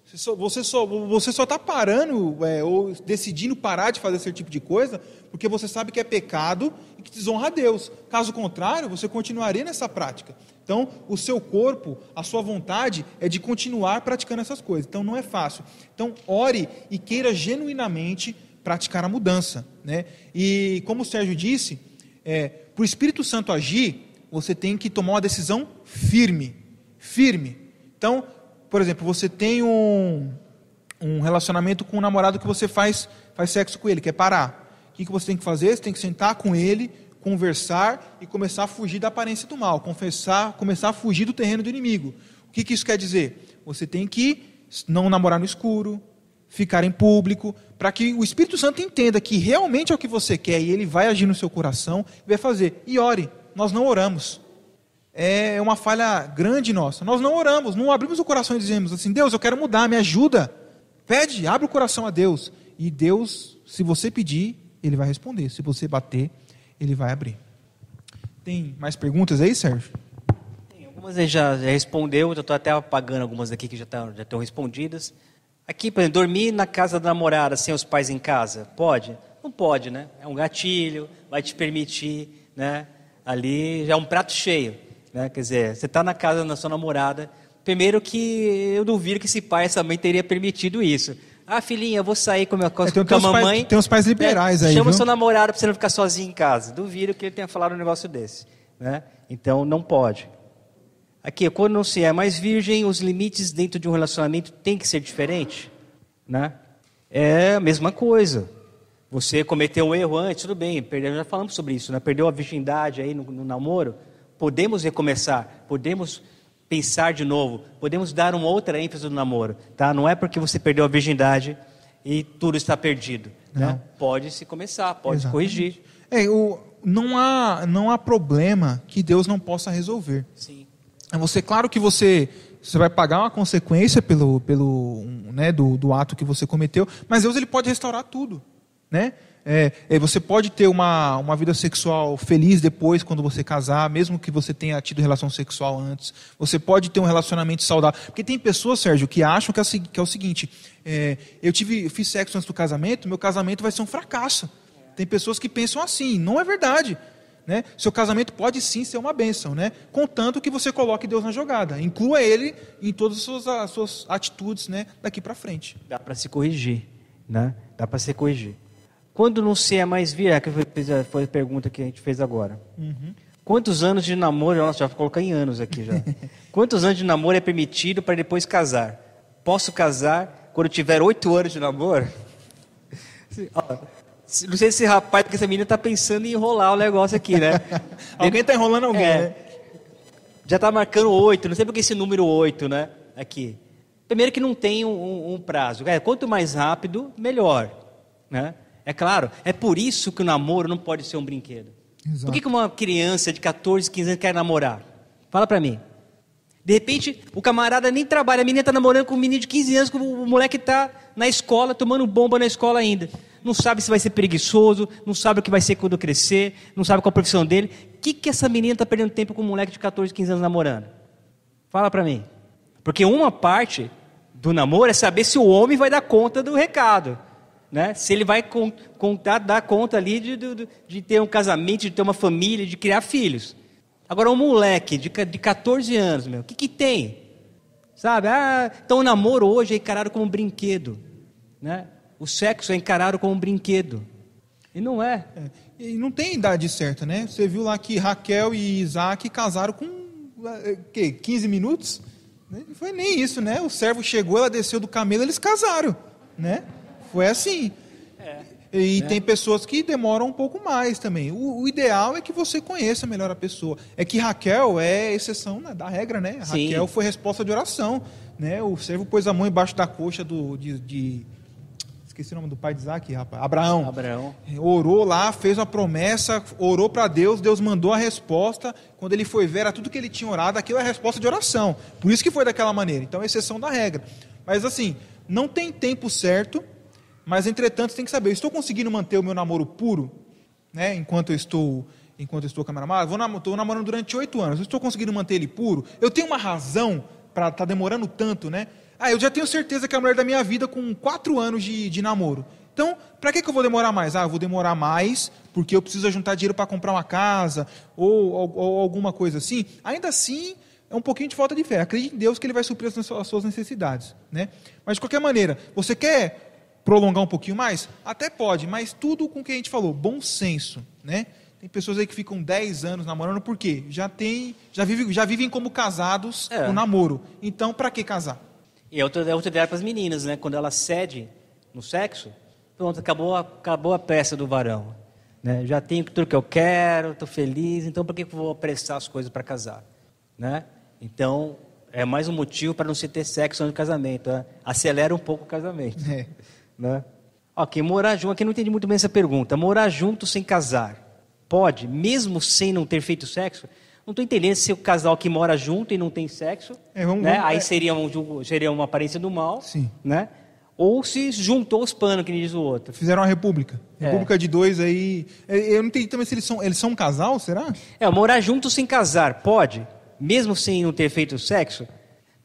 Você só você só está parando é, ou decidindo parar de fazer esse tipo de coisa porque você sabe que é pecado e que desonra a Deus. Caso contrário, você continuaria nessa prática. Então, o seu corpo, a sua vontade é de continuar praticando essas coisas. Então, não é fácil. Então, ore e queira genuinamente praticar a mudança. Né? E, como o Sérgio disse, é, para o Espírito Santo agir, você tem que tomar uma decisão firme. Firme. Então, por exemplo, você tem um, um relacionamento com um namorado que você faz, faz sexo com ele, quer parar. O que, que você tem que fazer? Você tem que sentar com ele, conversar e começar a fugir da aparência do mal, confessar, começar a fugir do terreno do inimigo. O que, que isso quer dizer? Você tem que não namorar no escuro, ficar em público, para que o Espírito Santo entenda que realmente é o que você quer e ele vai agir no seu coração e vai fazer. E ore. Nós não oramos. É uma falha grande nossa. Nós não oramos, não abrimos o coração e dizemos assim: Deus, eu quero mudar, me ajuda. Pede, abre o coração a Deus. E Deus, se você pedir, ele vai responder. Se você bater, ele vai abrir. Tem mais perguntas aí, Sérgio? Tem, algumas ele já, já respondeu, eu estou até apagando algumas aqui que já, tá, já estão respondidas. Aqui, por exemplo, dormir na casa da namorada sem os pais em casa, pode? Não pode, né? É um gatilho, vai te permitir, né? Ali já é um prato cheio, né? Quer dizer, você está na casa da sua namorada, primeiro que eu duvido que esse pai, essa mãe teria permitido isso. Ah, filhinha, eu vou sair com, a minha, com, é, tem, com a mamãe. Pais, tem uns pais liberais né? aí. Chama viu? seu namorado para você não ficar sozinho em casa. Duvido que ele tenha falado um negócio desse. Né? Então, não pode. Aqui, quando não se é mais virgem, os limites dentro de um relacionamento têm que ser diferentes. Né? É a mesma coisa. Você cometeu um erro antes, tudo bem, perdeu, já falamos sobre isso, né? perdeu a virgindade aí no, no namoro. Podemos recomeçar, podemos pensar de novo, podemos dar uma outra ênfase no namoro, tá? Não é porque você perdeu a virgindade e tudo está perdido, né? Pode se começar, pode se corrigir. É, o, não há não há problema que Deus não possa resolver. Sim. É você, claro que você você vai pagar uma consequência pelo pelo né, do, do ato que você cometeu, mas Deus ele pode restaurar tudo, né? É, é, você pode ter uma, uma vida sexual feliz depois, quando você casar, mesmo que você tenha tido relação sexual antes. Você pode ter um relacionamento saudável. Porque tem pessoas, Sérgio, que acham que é, que é o seguinte: é, eu, tive, fiz sexo antes do casamento, meu casamento vai ser um fracasso. Tem pessoas que pensam assim. Não é verdade. Né? Seu casamento pode sim ser uma bênção, né? contanto que você coloque Deus na jogada. Inclua Ele em todas as suas, as suas atitudes né? daqui para frente. Dá para se corrigir. Né? Dá para se corrigir. Quando não se é mais vir, é que foi a pergunta que a gente fez agora. Uhum. Quantos anos de namoro, nossa, já vou colocar em anos aqui já. Quantos anos de namoro é permitido para depois casar? Posso casar quando tiver oito anos de namoro? Não sei se esse rapaz, porque essa menina está pensando em enrolar o negócio aqui, né? alguém está enrolando alguém, é, né? Já está marcando oito, não sei porque esse número oito, né? Aqui. Primeiro que não tem um, um prazo. É, quanto mais rápido, melhor. Né? É claro, é por isso que o namoro não pode ser um brinquedo. Exato. Por que, que uma criança de 14, 15 anos quer namorar? Fala para mim. De repente, o camarada nem trabalha, a menina está namorando com um menino de 15 anos, o moleque está na escola, tomando bomba na escola ainda. Não sabe se vai ser preguiçoso, não sabe o que vai ser quando crescer, não sabe qual a profissão dele. O que, que essa menina está perdendo tempo com um moleque de 14, 15 anos namorando? Fala para mim. Porque uma parte do namoro é saber se o homem vai dar conta do recado. Né? Se ele vai contar, dar conta ali de, de, de, ter um casamento, de ter uma família, de criar filhos. Agora, um moleque de, de 14 anos, meu, o que, que tem? Sabe? Ah, então o namoro hoje é encarado como um brinquedo. Né? O sexo é encarado como um brinquedo. E não é. é. E não tem idade certa, né? Você viu lá que Raquel e Isaac casaram com é, que, 15 minutos? Não foi nem isso, né? O servo chegou, ela desceu do camelo, eles casaram, né? Foi assim. É, e né? tem pessoas que demoram um pouco mais também. O, o, ideal é que você conheça melhor a pessoa. É que Raquel é exceção né, da regra, né? Sim. Raquel foi resposta de oração. Né? O servo pôs a mão embaixo da coxa do, de, de esqueci o nome do pai de Isaac, rapaz, Abraão. Abraão. Orou lá, fez uma promessa, orou para Deus, Deus mandou a resposta. Quando ele foi ver, era tudo que ele tinha orado, aquilo é a resposta de oração. Por isso que foi daquela maneira. Então, exceção da regra. Mas assim, não tem tempo certo mas, entretanto, tem que saber, estou conseguindo manter o meu namoro puro, né, enquanto eu estou enquanto eu estou com a minha namorada? Estou namorando durante oito anos, eu estou conseguindo manter ele puro? Eu tenho uma razão para estar tá demorando tanto, né? Ah, eu já tenho certeza que é a mulher da minha vida com quatro anos de, de namoro. Então, para que, que eu vou demorar mais? Ah, eu vou demorar mais porque eu preciso juntar dinheiro para comprar uma casa ou, ou, ou, alguma coisa assim. Ainda assim, é um pouquinho de falta de fé. Acredite em Deus que Ele vai suprir as suas necessidades. Né? Mas, de qualquer maneira, você quer prolongar um pouquinho mais? Até pode, mas tudo com o que a gente falou, bom senso, né? Tem pessoas aí que ficam 10 anos namorando, por quê? Já tem, já vivem, já vivem como casados é. no namoro. Então, para que casar? E é outra, é outra ideia para as meninas, né? Quando ela cede no sexo, pronto, acabou, a- acabou a peça do varão. Né? Já tenho tudo que eu quero, estou feliz, então por que que eu vou apressar as coisas para casar? Né? Então, é mais um motivo para não se ter sexo antes do casamento. né? Acelera um pouco o casamento. É. Né? Ok, morar junto, aqui não entendi muito bem essa pergunta. Morar junto sem casar, pode, mesmo sem não ter feito sexo? Não estou entendendo se o casal que mora junto e não tem sexo, É, vamos- né? vamos- aí é. seria, um, seria uma aparência do mal, Sim. né? ou se juntou os panos, que nem diz o outro. Fizeram uma república. É. República de dois aí. É, Eu não entendi também se eles são, eles são um casal, será? É, morar junto sem casar, pode? Mesmo sem não ter feito sexo?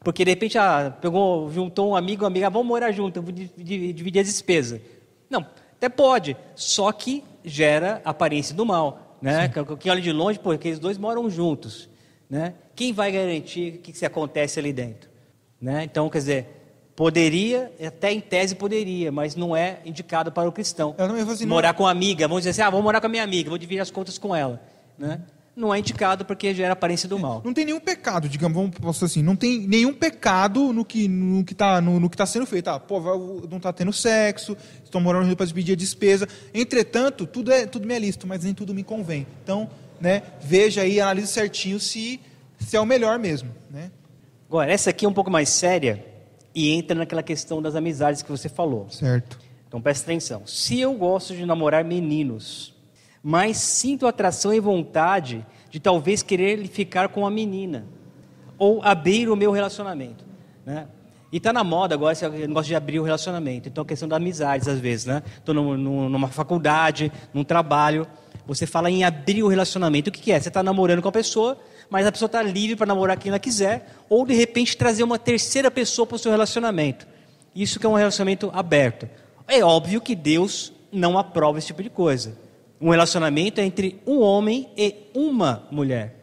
Porque de repente ah, pegou, juntou um amigo, uma amiga, ah, vamos morar junto, di- dividir as despesas. Não, até pode, só que gera aparência do mal. Né? Que- Quem olha de longe, pô, aqueles dois moram juntos. Né? Quem vai garantir o que, que se acontece ali dentro? Né? Então, quer dizer, poderia, até em tese poderia, mas não é indicado para o cristão. Não- morar com a amiga, vamos dizer assim, ah, vou morar com a minha amiga, vou dividir as contas com ela. Né? Não é indicado porque gera aparência do mal. Não tem nenhum pecado, digamos, vamos posso assim, não tem nenhum pecado no que no que tá no, no que tá sendo feito. Ah, pô, não está tendo sexo, estão morando junto para dividir a despesa. Entretanto, tudo é tudo me é lícito, mas nem tudo me convém. Então, né, veja aí, analise certinho se se é o melhor mesmo, né? Agora, essa aqui é um pouco mais séria e entra naquela questão das amizades que você falou. Certo. Então presta atenção. Se eu gosto de namorar meninos, mas sinto atração e vontade de talvez querer ficar com a menina, ou abrir o meu relacionamento, né? E está na moda agora esse negócio de abrir o relacionamento. Então, a questão das amizades, às vezes, né? Estou numa faculdade, num trabalho, você fala em abrir o relacionamento. O que, que é? Você está namorando com a pessoa, mas a pessoa está livre para namorar quem ela quiser, ou de repente trazer uma terceira pessoa para o seu relacionamento. Isso que é um relacionamento aberto. É óbvio que Deus não aprova esse tipo de coisa. Um relacionamento entre um homem e uma mulher.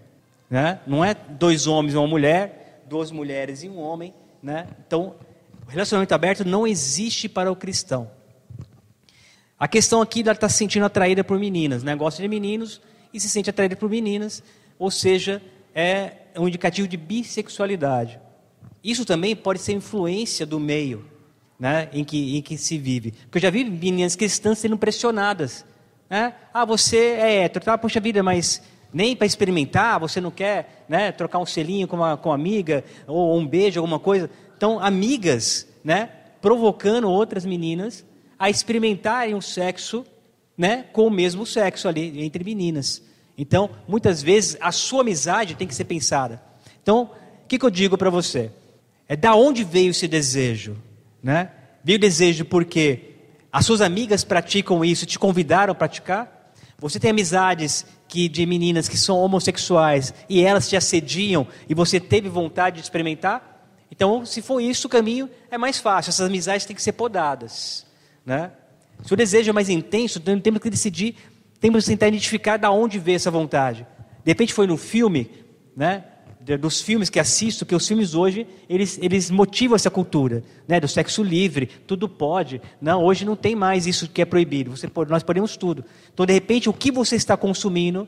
Né? Não é dois homens e uma mulher, duas mulheres e um homem. Né? Então, relacionamento aberto não existe para o cristão. A questão aqui ela está se sentindo atraída por meninas, né? gosta de meninos e se sente atraída por meninas, ou seja, é um indicativo de bissexualidade. Isso também pode ser influência do meio né, em, que, em que se vive. Porque eu já vi meninas cristãs sendo pressionadas. Né? Ah, você é hétero, tá? Poxa vida, mas nem para experimentar, você não quer né, trocar um selinho com uma, com uma amiga, ou um beijo, alguma coisa. Então, amigas né, provocando outras meninas a experimentarem o sexo né, com o mesmo sexo ali, entre meninas. Então, muitas vezes, a sua amizade tem que ser pensada. Então, o que, que eu digo para você? É da onde veio esse desejo? Né? Veio o desejo porque as suas amigas praticam isso, te convidaram a praticar? Você tem amizades que, de meninas que são homossexuais e elas te assediam e você teve vontade de experimentar? Então, se for isso, o caminho é mais fácil. Essas amizades têm que ser podadas. Né? Se o desejo é mais intenso, então temos que decidir, temos que tentar identificar da onde veio essa vontade. De repente foi no filme, né? Dos filmes que assisto, que os filmes hoje, eles, eles motivam essa cultura, né? do sexo livre, tudo pode. Não, hoje não tem mais isso que é proibido, você pode, nós podemos tudo. Então, de repente, o que você está consumindo,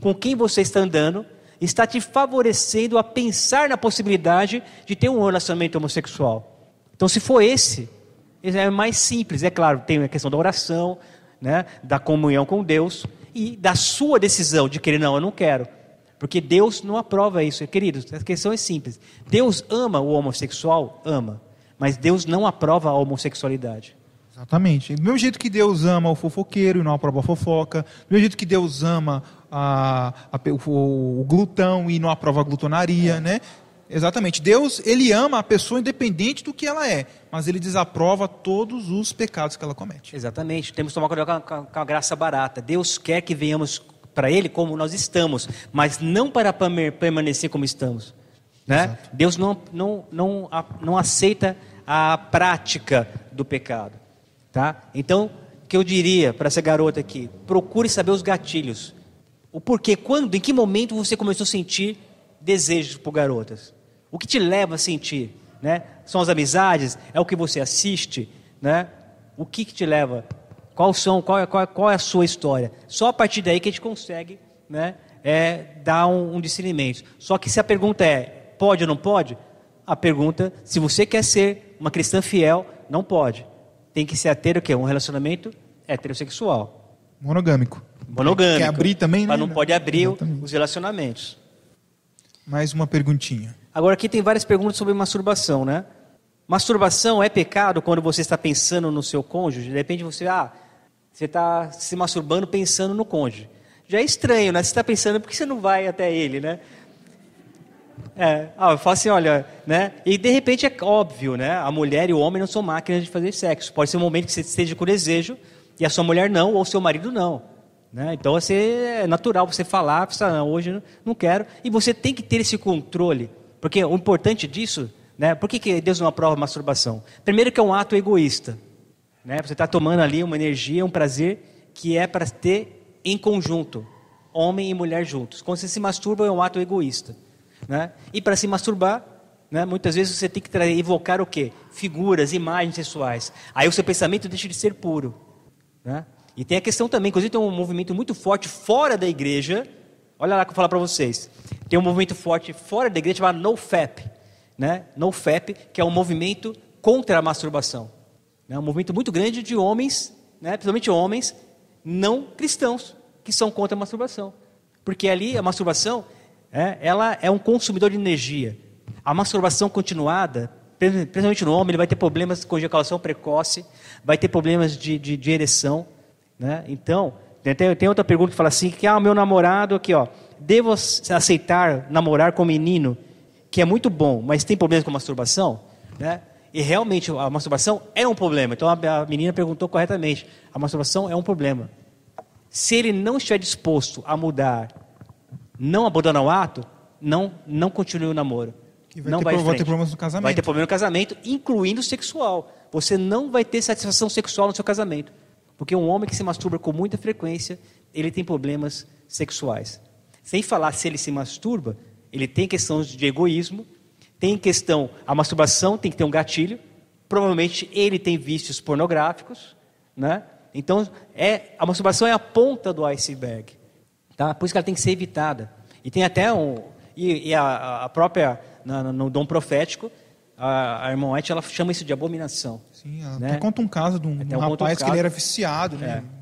com quem você está andando, está te favorecendo a pensar na possibilidade de ter um relacionamento homossexual. Então, se for esse, é mais simples, é claro, tem a questão da oração, né? da comunhão com Deus, e da sua decisão de querer, não, eu não quero. Porque Deus não aprova isso. Queridos, a questão é simples. Deus ama o homossexual? Ama. Mas Deus não aprova a homossexualidade. Exatamente. Do mesmo jeito que Deus ama o fofoqueiro e não aprova a fofoca, do mesmo jeito que Deus ama a, a, o, o, glutão e não aprova a glutonaria, é. né? Exatamente. Deus, ele ama a pessoa independente do que ela é, mas ele desaprova todos os pecados que ela comete. Exatamente. Temos que tomar cuidado com a, com a graça barata. Deus quer que venhamos para Ele como nós estamos, mas não para permanecer como estamos. Né? Deus não, não, não, não aceita a prática do pecado. Tá? Então, o que eu diria para essa garota aqui? Procure saber os gatilhos. O porquê, quando, em que momento você começou a sentir desejos por garotas? O que te leva a sentir? Né? São as amizades? É o que você assiste? Né? O que, que te leva? Qual, são, qual, é, qual, qual é a sua história? Só a partir daí que a gente consegue né, é, dar um, um discernimento. Só que se a pergunta é, pode ou não pode? A pergunta, se você quer ser uma cristã fiel, não pode. tem que se ater o quê? Um relacionamento heterossexual. Monogâmico. Monogâmico. Quer abrir também, né? Mas não pode abrir Exatamente. os relacionamentos. Mais uma perguntinha. Agora aqui tem várias perguntas sobre masturbação, né? Masturbação é pecado quando você está pensando no seu cônjuge? De repente você, ah, você está se masturbando pensando no cônjuge. Já é estranho, né? Você está pensando, por que você não vai até ele, né? É, ah, eu falo assim, olha, né? E de repente é óbvio, né? A mulher e o homem não são máquinas de fazer sexo. Pode ser um momento que você esteja com desejo e a sua mulher não, ou seu marido não. Né? Então é natural você falar, você, não, hoje não quero. E você tem que ter esse controle. Porque o importante disso, né? Por que, que Deus não aprova a masturbação? Primeiro que é um ato egoísta. Né? Você está tomando ali uma energia, um prazer que é para ter em conjunto, homem e mulher juntos. Quando você se masturba é um ato egoísta. Né? E para se masturbar, né, muitas vezes você tem que evocar o quê? Figuras, imagens sexuais. Aí o seu pensamento deixa de ser puro. Né? E tem a questão também, inclusive tem um movimento muito forte fora da igreja. Olha lá que eu vou falar para vocês. Tem um movimento forte fora da igreja chamado NoFap. Né? NoFap, que é um movimento contra a masturbação. É um movimento muito grande de homens, né, principalmente homens não cristãos, que são contra a masturbação. Porque ali a masturbação é, ela é um consumidor de energia. A masturbação continuada, principalmente no homem, ele vai ter problemas com ejaculação precoce, vai ter problemas de, de, de ereção. Né? Então, tem, tem, outra pergunta que fala assim, que ah, meu namorado aqui, ó, devo aceitar namorar com menino que é muito bom, mas tem problemas com masturbação? Né? E realmente a masturbação é um problema. Então a menina perguntou corretamente: a masturbação é um problema. Se ele não estiver disposto a mudar não abandonar o ato, não, não continue o namoro. vai não ter, vai, vai ter problemas no casamento. Vai ter problema no casamento, incluindo sexual. Você não vai ter satisfação sexual no seu casamento. Porque um homem que se masturba com muita frequência, ele tem problemas sexuais. Sem falar se ele se masturba, ele tem questões de egoísmo, tem questão, a masturbação tem que ter um gatilho, provavelmente ele tem vícios pornográficos, né? Então, é, a masturbação é a ponta do iceberg. Tá? Por isso que ela tem que ser evitada. E tem até um. E, e a, a, própria. No, no dom profético, a, a irmã White ela chama isso de abominação. Sim, ela né? conta um caso de um, um rapaz um que ele era viciado. Né? É.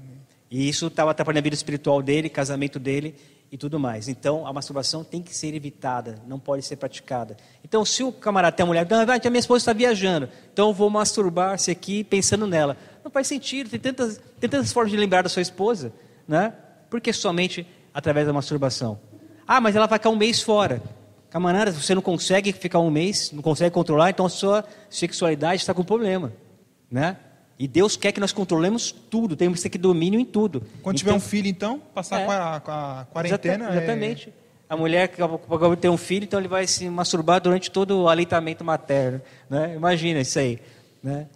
E isso estava atrapalhando a vida espiritual dele, casamento dele e tudo mais. Então, a masturbação tem que ser evitada, não pode ser praticada. Então, se o camarada tem a mulher, não, a minha esposa está viajando, então eu vou masturbar-se aqui pensando nela. Não faz sentido, tem tantas, tem tantas formas de lembrar da sua esposa, né? Porque somente através da masturbação. Ah, mas ela vai ficar um mês fora. Camarada, você não consegue ficar um mês, não consegue controlar, então a sua sexualidade está com problema. Né? E Deus quer que nós controlemos tudo, temos que ter domínio em tudo. Quando então, tiver um filho, então, passar é, com, a, com, a, quarentena. Exatamente. É... A mulher que acabou de ter um filho, então ele vai se masturbar durante todo o aleitamento materno. Né? Imagina isso aí. Né?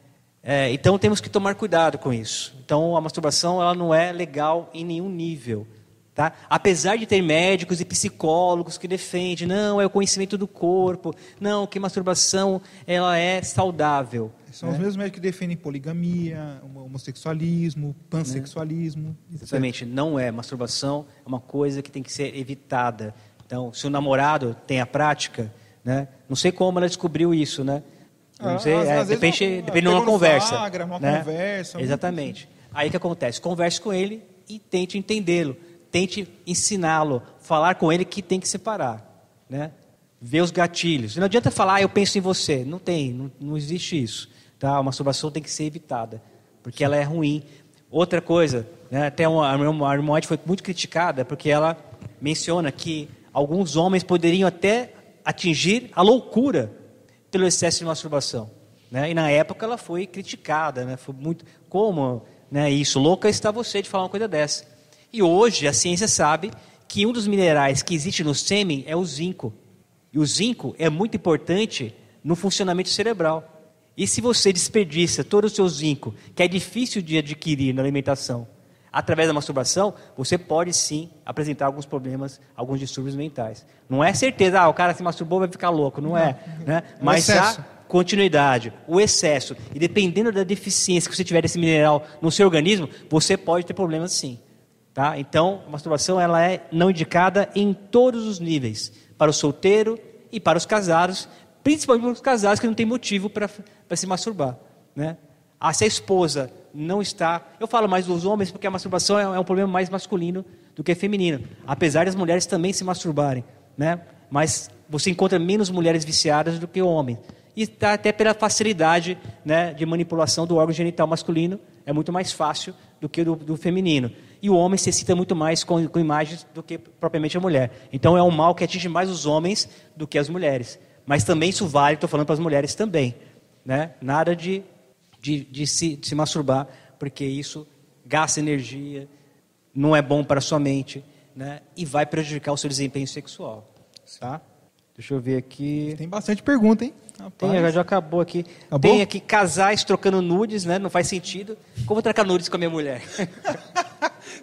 É, então temos que tomar cuidado com isso. Então a masturbação ela não é legal em nenhum nível. Tá? Apesar de ter médicos e psicólogos que defendem, não, é o conhecimento do corpo, não, que masturbação ela é saudável. São né? os mesmos médicos que defendem poligamia, homossexualismo, pansexualismo. Exatamente, não é. Masturbação é uma coisa que tem que ser evitada. Então, se o namorado tem a prática, né? não sei como ela descobriu isso, né? Não ah, sei, às, é, às depende, não, depende de uma conversa. Numa né? conversa. Exatamente. Aí o que acontece? Converse com ele e tente entendê-lo tente ensiná-lo, falar com ele que tem que separar, né? Ver os gatilhos. Não adianta falar, ah, eu penso em você. Não tem, não, não existe isso. Tá? A masturbação tem que ser evitada, porque ela é ruim. Outra coisa, né, até uma, a irmã foi muito criticada, porque ela menciona que alguns homens poderiam até atingir a loucura pelo excesso de masturbação. Né? E na época ela foi criticada, né? foi muito como né, isso, louca está você de falar uma coisa dessa. E hoje a ciência sabe que um dos minerais que existe no sêmen é o zinco. E o zinco é muito importante no funcionamento cerebral. E se você desperdiça todo o seu zinco, que é difícil de adquirir na alimentação, através da masturbação, você pode sim apresentar alguns problemas, alguns distúrbios mentais. Não é certeza, ah, o cara se masturbou vai ficar louco, não, é, não é. Né? Mas a continuidade, o excesso, e dependendo da deficiência que você tiver desse mineral no seu organismo, você pode ter problemas sim. Tá? Então, a masturbação ela é não indicada em todos os níveis, para o solteiro e para os casados, principalmente para os casados que não têm motivo para se masturbar. Né? Ah, se a esposa não está. Eu falo mais dos homens porque a masturbação é, é um problema mais masculino do que feminino. Apesar das mulheres também se masturbarem, né? Mas você encontra menos mulheres viciadas do que homens. E tá até pela facilidade né, de manipulação do órgão genital masculino, é muito mais fácil do que do, do feminino. E o homem se excita muito mais com, com imagens do que propriamente a mulher. Então é um mal que atinge mais os homens do que as mulheres. Mas também isso vale, estou falando para as mulheres também. Né? Nada de, de, de, se, de se masturbar, porque isso gasta energia, não é bom para a sua mente né? e vai prejudicar o seu desempenho sexual. Tá? Deixa eu ver aqui. Tem bastante pergunta, hein? Tem, já acabou aqui. Acabou? Tem aqui casais trocando nudes, né? Não faz sentido. Como vou trocar nudes com a minha mulher?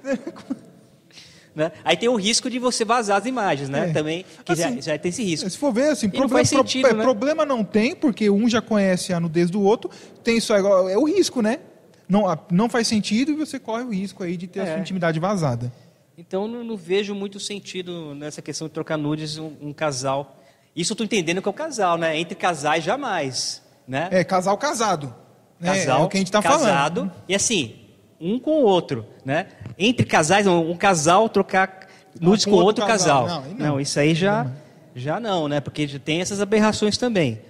né? Aí tem o risco de você vazar as imagens, né? É. Também, que assim, já, já, tem esse risco. Se for ver, assim, problema, não faz sentido, pro, é, né? problema não tem, porque um já conhece a nudez do outro, tem só é o risco, né? Não, não faz sentido e você corre o risco aí de ter é. a sua intimidade vazada. Então não, não, vejo muito sentido nessa questão de trocar nudes um, um casal isso eu estou entendendo que é o casal, né? Entre casais, jamais. Né? É, casal casado. Né? Casal, é o que a gente está falando. Casado, e assim, um com o outro. Né? Entre casais, um, casal trocar nudes com, com, outro, casal. casal. Não, não. não, isso aí já, já não, né? Porque tem essas aberrações também.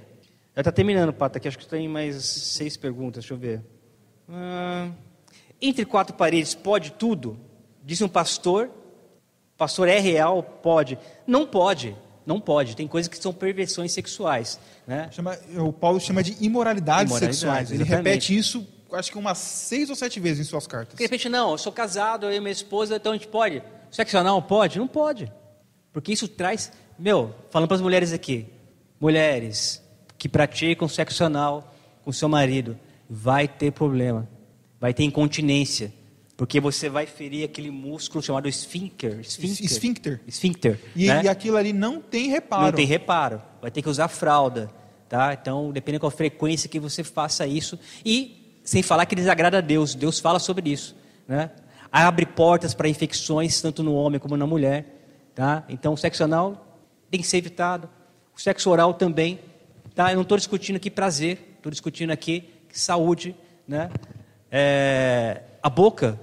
Já está terminando, Pata, aqui acho que tem mais seis perguntas, deixa eu ver. Ah, entre quatro paredes pode tudo? Diz um pastor. Pastor é real? Pode. Não pode. Não pode. Tem coisas que são perversões sexuais. Né? Chama, o Paulo chama de imoralidades Imoralidade, sexuais. Ele exatamente. repete isso, acho que umas seis ou sete vezes em suas cartas. De repente, não, eu sou casado, eu e minha esposa, então a gente pode. Sexo anal pode? Não pode. Porque isso traz. Meu, falando para as mulheres aqui. Mulheres que praticam sexo anal com seu marido, vai ter problema. Vai ter incontinência porque você vai ferir aquele músculo chamado esfíncter. Esfíncter. Esfíncter. esfíncter e, né? e, aquilo ali não tem reparo. Não tem reparo. Vai ter que usar fralda. Tá? Então, dependendo a frequência que você faça isso. E, sem falar que desagrada a Deus. Deus fala sobre isso. Né? Abre portas para infecções, tanto no homem como na mulher. Tá? Então, o sexo anal tem que ser evitado. O sexo oral também. Tá? Eu não estou discutindo aqui prazer. Estou discutindo aqui saúde. Né? É, a boca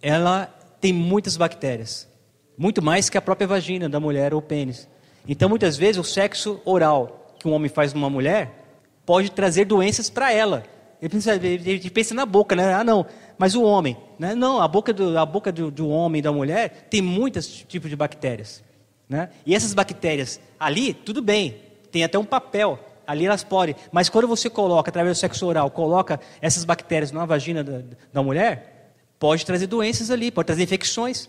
ela tem muitas bactérias, muito mais que a própria vagina da mulher ou pênis. Então, muitas vezes, o sexo oral que um homem faz numa mulher pode trazer doenças para ela. Ele pensa, ele pensa na boca, né? Ah, não, mas o homem, né? Não, a boca do, a boca do, do homem e da mulher tem muitos tipos de bactérias, né? E essas bactérias ali, tudo bem, tem até um papel. Ali elas podem, mas quando você coloca, através do sexo oral, coloca essas bactérias na vagina da, da mulher, pode trazer doenças ali, pode trazer infecções.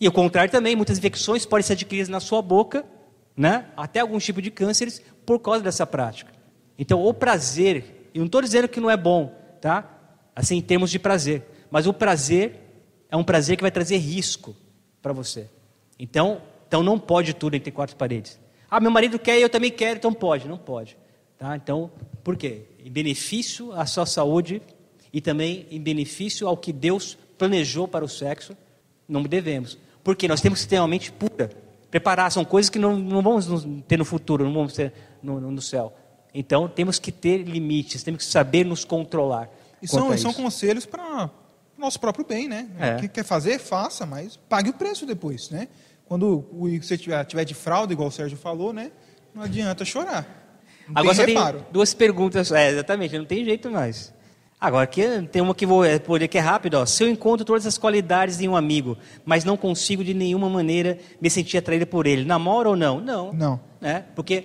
E o contrário também, muitas infecções podem ser adquiridas na sua boca, né? até algum tipo de cânceres, por causa dessa prática. Então, o prazer, e não estou dizendo que não é bom, tá? Assim, em termos de prazer, mas o prazer é um prazer que vai trazer risco para você. Então, então, não pode tudo entre quatro paredes. Ah, meu marido quer e eu também quero, então pode. Não pode. Tá? Então, por quê? Em benefício à sua saúde e também em benefício ao que Deus planejou para o sexo, não devemos. Porque nós temos que ter uma mente pura. Preparar, são coisas que não, não vamos ter no futuro, não vamos ter no, no céu. Então, temos que ter limites, temos que saber nos controlar. E são, são conselhos para o nosso próprio bem, né? É. O que quer fazer, faça, mas pague o preço depois, né? Quando você tiver, tiver de fralda, igual o Sérgio falou, né? Não adianta chorar. Não Agora tem só tem duas perguntas. É, exatamente, não tem jeito mais. Agora, aqui tem uma que vou é, poder que é rápido. Ó. Se eu encontro todas as qualidades em um amigo, mas não consigo de nenhuma maneira me sentir atraída por ele, namoro ou não? Não. Não. Né? Porque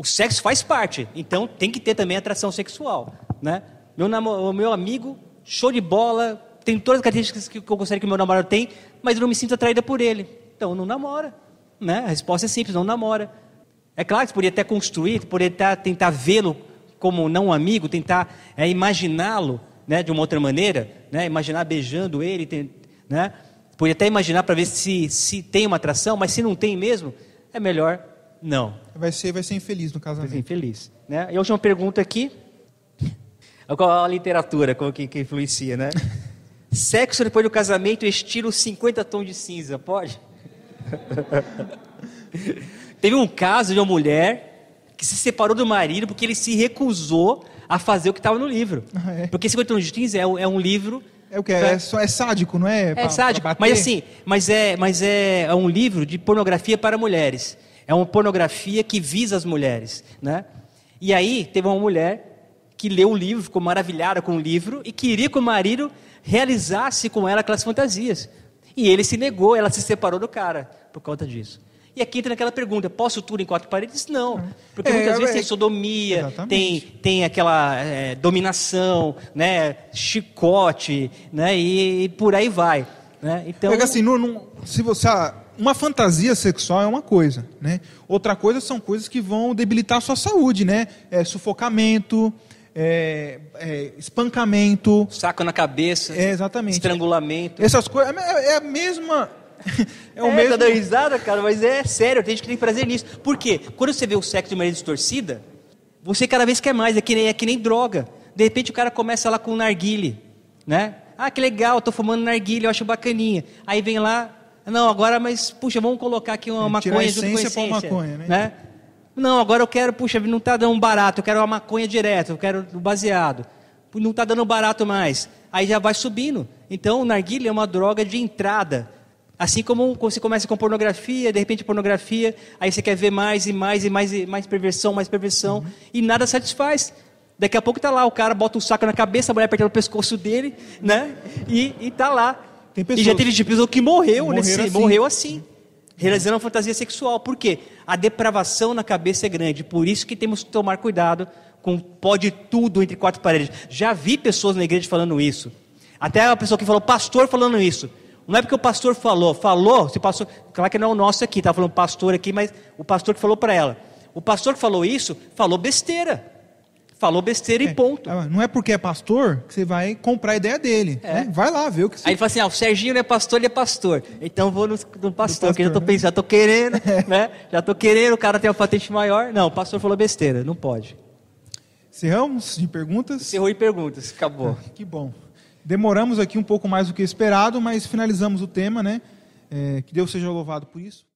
o sexo faz parte, então tem que ter também atração sexual. Né? Meu, meu amigo, show de bola, tem todas as características que eu gostaria que meu namorado tem, mas eu não me sinto atraída por ele. Então não namora. Né? A resposta é simples, não namora. É claro que você poderia até construir, poderia tentar vê-lo como não um amigo, tentar é, imaginá-lo né, de uma outra maneira, né, imaginar beijando ele, tem, né, pode até imaginar para ver se, se tem uma atração, mas se não tem mesmo, é melhor não. Vai ser, vai ser infeliz no casamento. Vai ser infeliz. Né? E a última pergunta aqui, qual a literatura como que, que influencia, né? Sexo depois do casamento, estilo 50 tons de cinza, pode? Teve um caso de uma mulher que se separou do marido porque ele se recusou a fazer o que estava no livro. Ah, é. Porque 51 Justins é, um- é um livro É o que? É, só- é sádico, não é? é Pra- sádico, pra mas assim, mas é, mas é, é um livro de pornografia para mulheres. É uma pornografia que visa as mulheres, né? E aí teve uma mulher que leu o livro, ficou maravilhada com o livro e queria que o marido realizasse com ela aquelas fantasias. E ele se negou, ela se separou do cara por conta disso. E aqui entra naquela pergunta: posso tudo em quatro paredes? Não. Porque É, muitas vezes é- tem sodomia, Exatamente. tem, tem aquela é, dominação, né, chicote, né, e, e por aí vai. Né? Então, Porque assim, não- não- se você, ah, uma fantasia sexual é uma coisa, né? Outra coisa são coisas que vão debilitar a sua saúde, né? É, sufocamento, é, é, espancamento, saco na cabeça, é, exatamente. estrangulamento. Essas coisas é, é a mesma. É o é, mesmo. tá dando risada, cara, mas é sério, tem gente que tem prazer nisso. Por quê? Quando você vê o sexo de maneira distorcida, você cada vez quer mais, é que nem, é que nem droga. De repente o cara começa lá com narguile, né? Ah, que legal, tô fumando narguile, eu acho bacaninha. Aí vem lá, não, agora, mas, puxa, vamos colocar aqui uma a maconha junto com a essência maconha, né? Não, agora eu quero, puxa, não está dando barato, eu quero uma maconha direto, eu quero o baseado. Não está dando barato mais. Aí já vai subindo. Então, o narguilha é uma droga de entrada. Assim como você começa com pornografia, de repente pornografia, aí você quer ver mais e mais e mais e mais perversão, mais perversão, Uhum. e nada satisfaz. Daqui a pouco está lá, o cara bota um saco na cabeça, a mulher apertando o pescoço dele, né? E, e tá lá. Tem e pessoas- já teve tipo que morreu, Morreram nesse, assim. morreu assim realizando uma fantasia sexual. Por quê? A depravação na cabeça é grande. Por isso que temos que tomar cuidado com pode tudo entre quatro paredes. Já vi pessoas na igreja falando isso. Até a pessoa que falou, pastor falando isso. Não é porque o pastor falou, falou, se pastor, claro que não é o nosso aqui, tá falando pastor aqui, mas o pastor que falou para ela. O pastor que falou isso, falou besteira. Falou besteira e ponto. Não é porque é pastor que você vai comprar a ideia dele. É. né? Vai lá ver o que você Aí ele fala assim, ah, o Serginho não é pastor, ele é pastor. Então vou no, no pastor, que eu já pastor, tô né? pensando, já tô querendo, né? Já tô querendo, o cara tem uma patente maior. Não, o pastor falou besteira, não pode. Encerramos de perguntas? Encerrou em perguntas, acabou. Que bom. Demoramos aqui um pouco mais do que esperado, mas finalizamos o tema, né? É, que Deus seja louvado por isso.